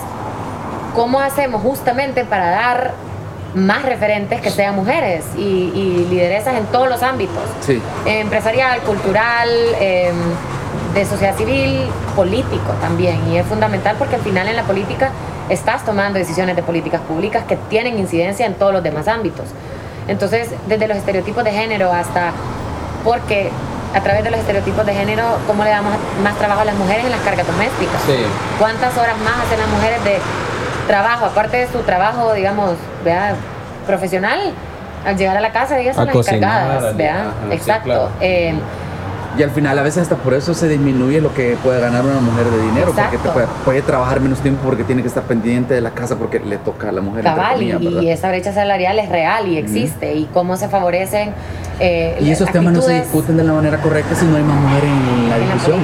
¿cómo hacemos justamente para dar más referentes que sean mujeres y, y lideresas en todos los ámbitos? Sí. Empresarial, cultural, eh, de sociedad civil, político también. Y es fundamental porque al final en la política estás tomando decisiones de políticas públicas que tienen incidencia en todos los demás ámbitos. Entonces, desde los estereotipos de género hasta porque a través de los estereotipos de género, ¿cómo le damos más trabajo a las mujeres en las cargas domésticas? Sí. ¿Cuántas horas más hacen las mujeres de trabajo, aparte de su trabajo, digamos, vea, profesional? Al llegar a la casa, ellas A son las cocinar, encargadas, ¿vea? sí, Exacto. claro. Eh, Y al final a veces hasta por eso se disminuye lo que puede ganar una mujer de dinero, porque puede, puede trabajar menos tiempo porque tiene que estar pendiente de la casa porque le toca a la mujer. cabal, comillas, y esa brecha salarial es real y existe, y cómo se favorecen. Eh, Y esos temas no se discuten de la manera correcta si no hay más mujeres en la en la discusión.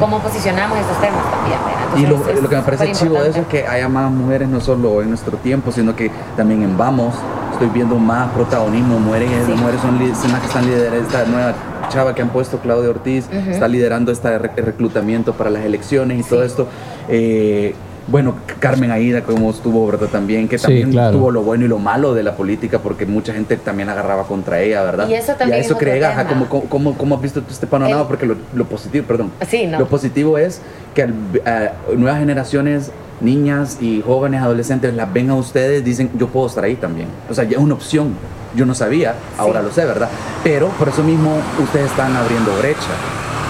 cómo posicionamos esos temas también. Y lo, que me parece chivo de eso es que haya más mujeres no solo en nuestro tiempo, sino que también en Vamos. Estoy viendo más protagonismo, mujeres, Sí. mujeres son, son las que están liderando esta nueva chava que han puesto Claudia Ortiz, está liderando este re- reclutamiento para las elecciones y todo esto. Eh, bueno, Carmen Aida, como estuvo, ¿verdad? También, que Sí, también claro. tuvo lo bueno y lo malo de la política, porque mucha gente también agarraba contra ella, ¿verdad? Y eso también a es eso otro cree, ajá. ¿cómo, cómo, cómo has visto tú este panorama? El- porque lo, lo positivo, perdón, Sí, no. lo positivo es que al- a nuevas generaciones, niñas y jóvenes adolescentes las ven a ustedes, dicen, yo puedo estar ahí también. O sea, ya es una opción. Yo no sabía, ahora lo sé, ¿verdad? Pero por eso mismo ustedes están abriendo brecha.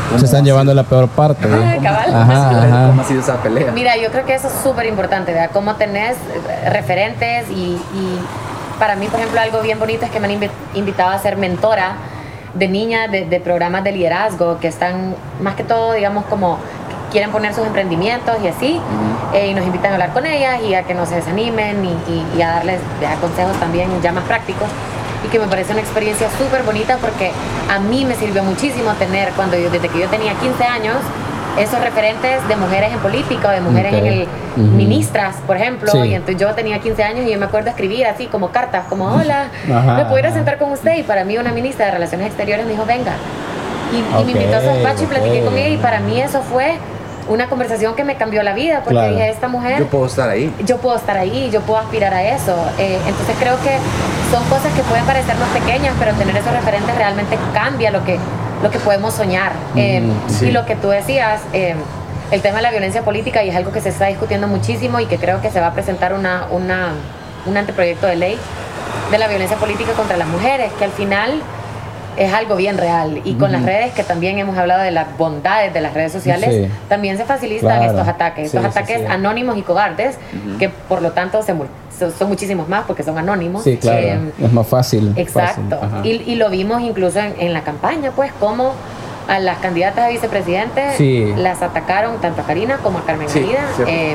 ¿Cómo Se están llevando la peor parte. Ah, cabal. Ajá, sido- ajá. ¿Cómo ha sido esa pelea? Mira, yo creo que eso es súper importante, ¿verdad? Cómo tenés eh, referentes y, y para mí, por ejemplo, algo bien bonito es que me han invi- invitado a ser mentora de niñas de, de programas de liderazgo que están más que todo, digamos, como quieren poner sus emprendimientos y así, eh, y nos invitan a hablar con ellas y a que no se desanimen y, y- y a darles consejos también ya más prácticos y que me parece una experiencia súper bonita porque a mí me sirvió muchísimo tener, cuando yo, desde que yo tenía 15 años, esos referentes de mujeres en política o de mujeres en el Ujú. ministras, por ejemplo, Sí. y entonces yo tenía 15 años y yo me acuerdo escribir así como cartas, como *laughs* hola, Ajá, me puedo ir a ajá. sentar con usted y para mí una ministra de Relaciones Exteriores me dijo, venga, y, y me invitó a su despacho y platiqué con ella y para mí eso fue una conversación que me cambió la vida porque Claro. dije, esta mujer Yo puedo estar ahí. yo puedo estar ahí, yo puedo aspirar a eso. Eh, entonces creo que son cosas que pueden parecernos pequeñas, pero tener esos referentes realmente cambia lo que, lo que podemos soñar. Eh, sí. Y lo que tú decías, eh, el tema de la violencia política, y es algo que se está discutiendo muchísimo y que creo que se va a presentar una, una, un anteproyecto de ley de la violencia política contra las mujeres, que al final es algo bien real. Y con las redes, que también hemos hablado de las bondades de las redes sociales, Sí. también se facilitan Claro. estos ataques. Sí, Estos sí, ataques sí. anónimos y cobardes, que por lo tanto se son, son muchísimos más porque son anónimos. Sí, claro. Eh, es más fácil. Exacto. fácil. Y, y lo vimos incluso en, en la campaña, pues, como a las candidatas a vicepresidente Sí. las atacaron tanto a Karina como a Carmen cierto. Eh,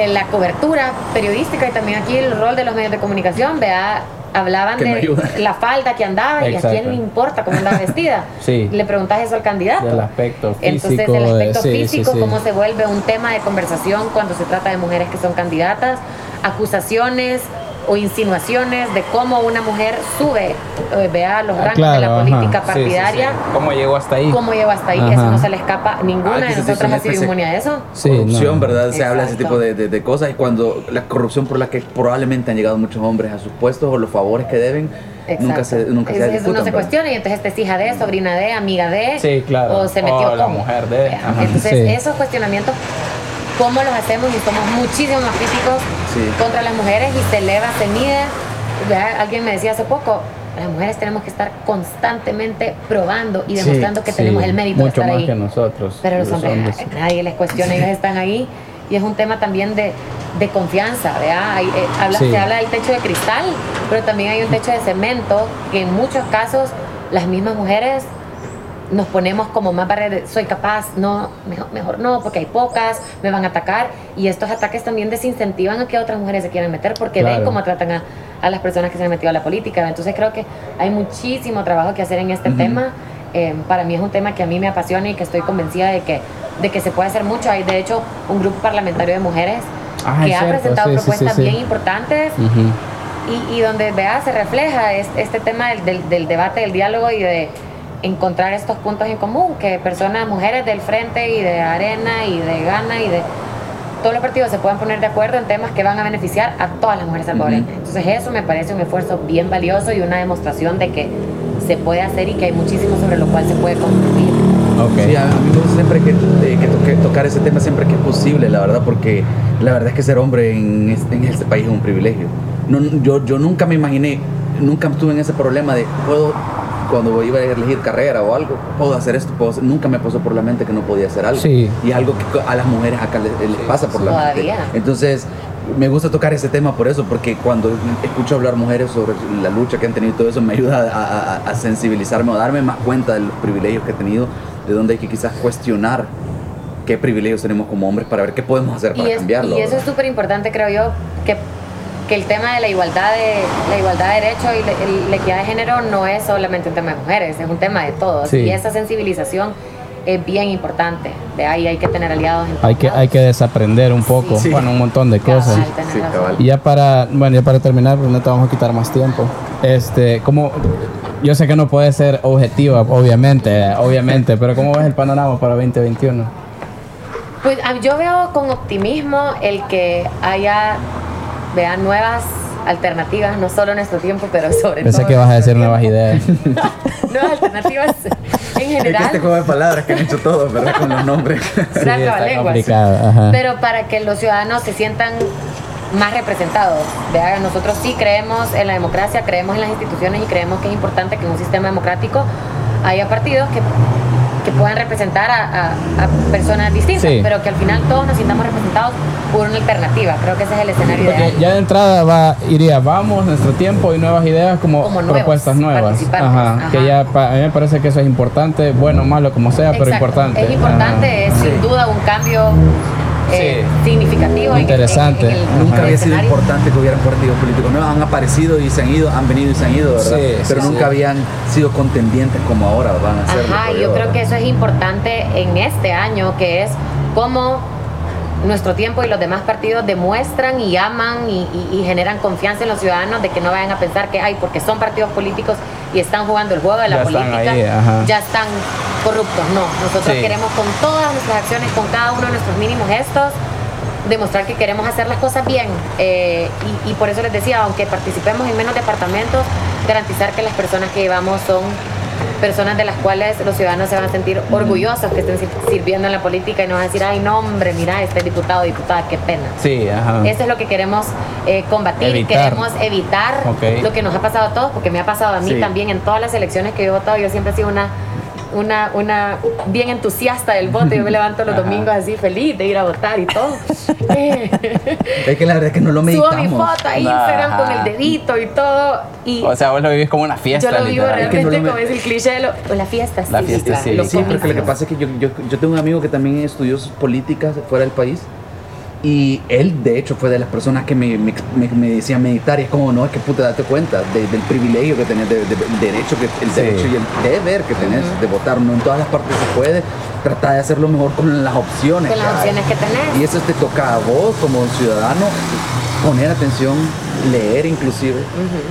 en la cobertura periodística y también aquí el rol de los medios de comunicación, vea, hablaban Que de la falda que andaba y a quién le importa cómo andaba vestida. *laughs* Sí. Le preguntas eso al candidato. Del aspecto Entonces físico, el de- aspecto físico, sí. cómo se vuelve un tema de conversación cuando se trata de mujeres que son candidatas, acusaciones o insinuaciones de cómo una mujer sube, eh, vea los Ah, rangos claro, de la ajá. política Sí, sí, partidaria, sí. ¿Cómo llegó hasta ahí? cómo llegó hasta ahí, Ajá. eso no se le escapa, ninguna Ah, de nosotras ha sido inmune a eso. Sí, corrupción, no. ¿verdad? Se habla de ese tipo de, de- de cosas y cuando la corrupción por la que probablemente han llegado muchos hombres a sus puestos o los favores que deben, nunca se, nunca Es- se no se ¿verdad? cuestiona y entonces esta es hija de, sobrina de, amiga de. Sí, claro. O se metió O la con. mujer de, ajá. Entonces, Sí. esos cuestionamientos, ¿cómo los hacemos? Y somos muchísimo más críticos Sí. contra las mujeres y se eleva, se mide. Vea, Alguien me decía hace poco. Las mujeres tenemos que estar constantemente probando y Sí, demostrando que Sí, tenemos el mérito de Mucho estar más ahí. que nosotros. Pero los hombres, nadie les cuestiona, ellos están ahí. Y es un tema también de, de confianza, ¿verdad? Hay, eh, habla-. Se habla del techo de cristal, pero también hay un techo de cemento que en muchos casos las mismas mujeres nos ponemos como más barreras soy capaz, no, mejor, mejor no, porque hay pocas, me van a atacar. Y estos ataques también desincentivan a que otras mujeres se quieran meter porque ven Claro. cómo tratan a, a las personas que se han metido a la política. Entonces creo que hay muchísimo trabajo que hacer en este tema. Eh, para mí es un tema que a mí me apasiona y que estoy convencida de que, de que se puede hacer mucho. Hay de hecho un grupo parlamentario de mujeres Ah, que ha cierto, presentado sí, sí, sí, propuestas sí. bien importantes Ujú. y, y donde vea se refleja es- este tema del, del- del debate, del diálogo y de encontrar estos puntos en común, que personas, mujeres del frente y de arena y de gana y de todos los partidos se puedan poner de acuerdo en temas que van a beneficiar a todas las mujeres salvadoreñas. Entonces eso me parece un esfuerzo bien valioso y una demostración de que se puede hacer y que hay muchísimo sobre lo cual se puede construir. Ok. Sí, a, mí me gusta siempre que, eh, que toque- tocar ese tema siempre que es posible, la verdad, porque la verdad es que ser hombre en este, en este país es un privilegio. No, yo, yo nunca me imaginé, nunca estuve en ese problema de, puedo, cuando iba a elegir carrera o algo, puedo hacer esto, puedo hacer- nunca me pasó por la mente que no podía hacer algo. Sí. Y algo que a las mujeres acá les, les pasa por la Todavía. mente. Entonces, me gusta tocar ese tema por eso, porque cuando escucho hablar mujeres sobre la lucha que han tenido y todo eso, me ayuda a, a- a sensibilizarme o darme más cuenta de los privilegios que he tenido, de donde hay que quizás cuestionar qué privilegios tenemos como hombres para ver qué podemos hacer para y, es- cambiarlo. y eso es súper importante, creo yo, que, que el tema de la igualdad de, la igualdad de derechos y la, equidad de género no es solamente un tema de mujeres, es un tema de todos. Sí. Y esa sensibilización es bien importante. De ahí hay que tener aliados en Hay que, hay que desaprender un poco, Sí. bueno, un montón de cosas. Sí. Y ya para, bueno, ya para terminar, pues no te vamos a quitar más tiempo. Este, como yo sé que no puede ser objetiva, obviamente, obviamente, pero ¿cómo ves el panorama para 2021? Pues a- yo veo con optimismo el que haya vea, nuevas alternativas, no solo en nuestro tiempo, pero sobre Pensé todo. que en vas a decir nuevas ideas. *laughs* nuevas alternativas en Es que general. este juego de palabras que han hecho todos, ¿verdad? Con los nombres. *laughs* Sí, está complicado. Ajá. pero para que los ciudadanos se sientan más representados. Vea, nosotros sí creemos en la democracia, creemos en las instituciones y creemos que es importante que en un sistema democrático haya partidos que, que puedan representar a, a- a personas distintas, Sí. pero que al final todos nos sintamos representados por una alternativa. Creo que ese es el escenario Porque ideal. ya de entrada va, iría, vamos, nuestro tiempo y nuevas ideas como, Como nuevos propuestas nuevas. Ajá, ajá. Que ya pa- a mí me parece que eso es importante, bueno, malo, como sea, pero importante. Es importante, Ajá. es sin duda un cambio eh, significativo. Interesante. en el- en el Nunca había sido importante que hubieran partidos políticos nuevos. Han aparecido y se han ido, han venido y se han ido, ¿verdad? Sí, Pero sí. nunca habían sido contendientes como ahora van a ser. Ajá, yo creo que eso es importante en este año, que es cómo nuestro tiempo y los demás partidos demuestran y aman y, y- y generan confianza en los ciudadanos de que no vayan a pensar que, ay, porque son partidos políticos y están jugando el juego de la Ya están política, ahí, ya están corruptos. No, nosotros Sí. queremos con todas nuestras acciones, con cada uno de nuestros mínimos gestos, demostrar que queremos hacer las cosas bien. Eh, y, y por eso les decía, aunque participemos en menos departamentos, garantizar que las personas que llevamos son personas de las cuales los ciudadanos se van a sentir orgullosos que estén sir- sirviendo en la política y no van a decir, ay, no, hombre, mira, este diputado diputada, qué pena. Sí, ajá. Eso es lo que queremos eh, combatir, Evitar. queremos evitar lo que nos ha pasado a todos, porque me ha pasado a mí Sí. también en todas las elecciones que yo he votado, yo siempre he sido una, una, una bien entusiasta del voto, yo me levanto los domingos así feliz de ir a votar y todo. *laughs* Es que la verdad es que no lo Subo meditamos. mi foto a Instagram Ajá. con el dedito y todo, y O sea, vos lo vivís como una fiesta, yo lo vivo literal. que no realmente lo como es el cliché de lo, o la fiesta, La sí, fiesta, sí. los Sí, porque lo que pasa es que yo, yo, yo tengo un amigo que también estudió sus políticas fuera del país y él de hecho fue de las personas que me, me, me- me decía meditar y es como no, es que puta date cuenta de- del privilegio que tenés, de- de- del derecho, que, el Sí. derecho y el deber que tenés de votar, no en todas las partes se puede, trata de hacerlo mejor con las opciones. Con las hay. opciones que tenés. Y eso te toca a vos como ciudadano poner atención, leer inclusive,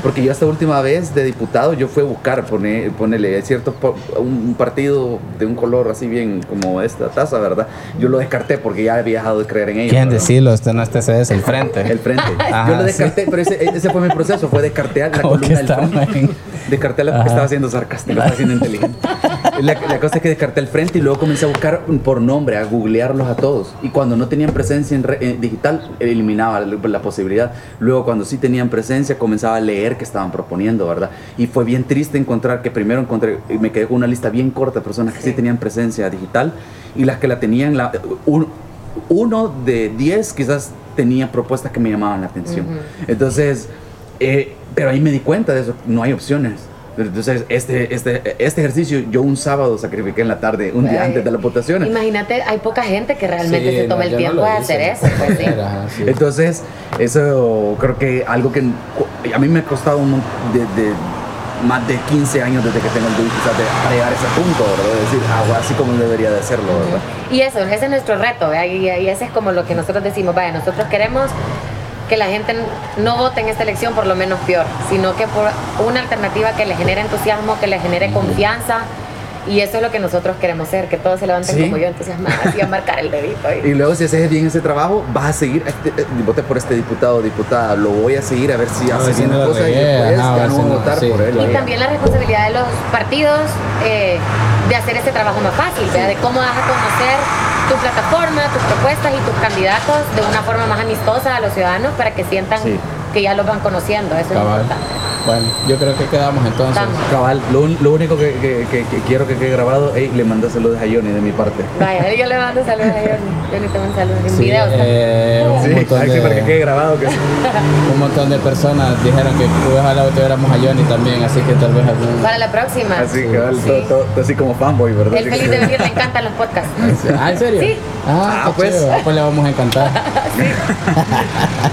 porque yo esta última vez de diputado yo fui a buscar, poner, ponerle cierto un partido de un color así bien como esta taza, ¿verdad? Yo lo descarté porque ya había dejado de creer en ellos. ¿Quién ¿verdad? decirlo? Usted no este es el frente. El frente. *laughs* Ajá, yo lo descarté, pero ese, ese fue mi proceso, fue descartear la *laughs* columna del frente. en- Descarté la, Ajá. estaba siendo sarcástico, estaba siendo inteligente. *laughs* *laughs* La, la cosa es que descarté el frente y luego comencé a buscar por nombre, a googlearlos a todos. Y cuando no tenían presencia en, re- en digital, eliminaba la, la posibilidad. Luego cuando sí tenían presencia, comenzaba a leer que estaban proponiendo, ¿verdad? Y fue bien triste encontrar que primero encontré, me quedé con una lista bien corta de personas que sí tenían presencia digital y las que la tenían, la, un- uno de diez quizás tenía propuestas que me llamaban la atención. Entonces, eh, pero ahí me di cuenta de eso, no hay opciones. Entonces, este, este, este ejercicio yo un sábado sacrifiqué en la tarde, un día Ay. antes de las votaciones. Imagínate, hay poca gente que realmente Sí, se toma no, el no tiempo lo de hice. hacer eso. Pues, sí. *laughs* Ajá, sí. Entonces, eso creo que algo que a mí me ha costado un de, de más de 15 años desde que tengo el DUI, quizás de para llegar a ese punto, ¿verdad? De decir, ah, así como debería de hacerlo, ¿verdad? Y eso, ese es nuestro reto, ¿verdad? y, y ese es como lo que nosotros decimos, vaya, nosotros queremos que la gente no vote en esta elección por lo menos peor, sino que por una alternativa que le genere entusiasmo, que le genere confianza, y eso es lo que nosotros queremos ser, que todos se levanten Sí. como yo, entusiasmadas y a marcar el dedito. y- *laughs* Y luego si haces bien ese trabajo, vas a seguir, este, eh, voté por este diputado o diputada, lo voy a seguir a ver si hace bien no las la cosas y después ya no voy a no- votar sí. por él. Y también la responsabilidad de los partidos eh, de hacer este trabajo más fácil, ¿verdad? de cómo das a conocer tu plataforma, tus propuestas y tus candidatos de una forma más amistosa a los ciudadanos para que sientan Sí. que ya los van conociendo. Eso Cabal. es importante. Bueno, yo creo que quedamos entonces. Estamos. Cabal, lo, único que, que- que- que quiero que quede grabado, hey, le mando saludos a Johnny de mi parte. Vaya, yo le mando saludos a Johnny. Johnny te mando saludos. En Sí, video. eh, un, Sí, montón que para que quede de, grabado. Que... *laughs* un montón de personas dijeron que ojalá tuviéramos a Johnny también, así que tal vez algún... Para la próxima. Así, cabal, Sí. todo, todo- todo así como fanboy, ¿verdad? El feliz de venir le encantan los podcasts. Ah, ¿en serio? Sí. Ah, Ah, qué pues. chido. Ah, pues le vamos a encantar. *laughs*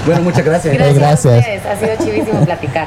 Bueno, muchas gracias. Gracias, gracias. a ustedes. Ha sido chivísimo platicar.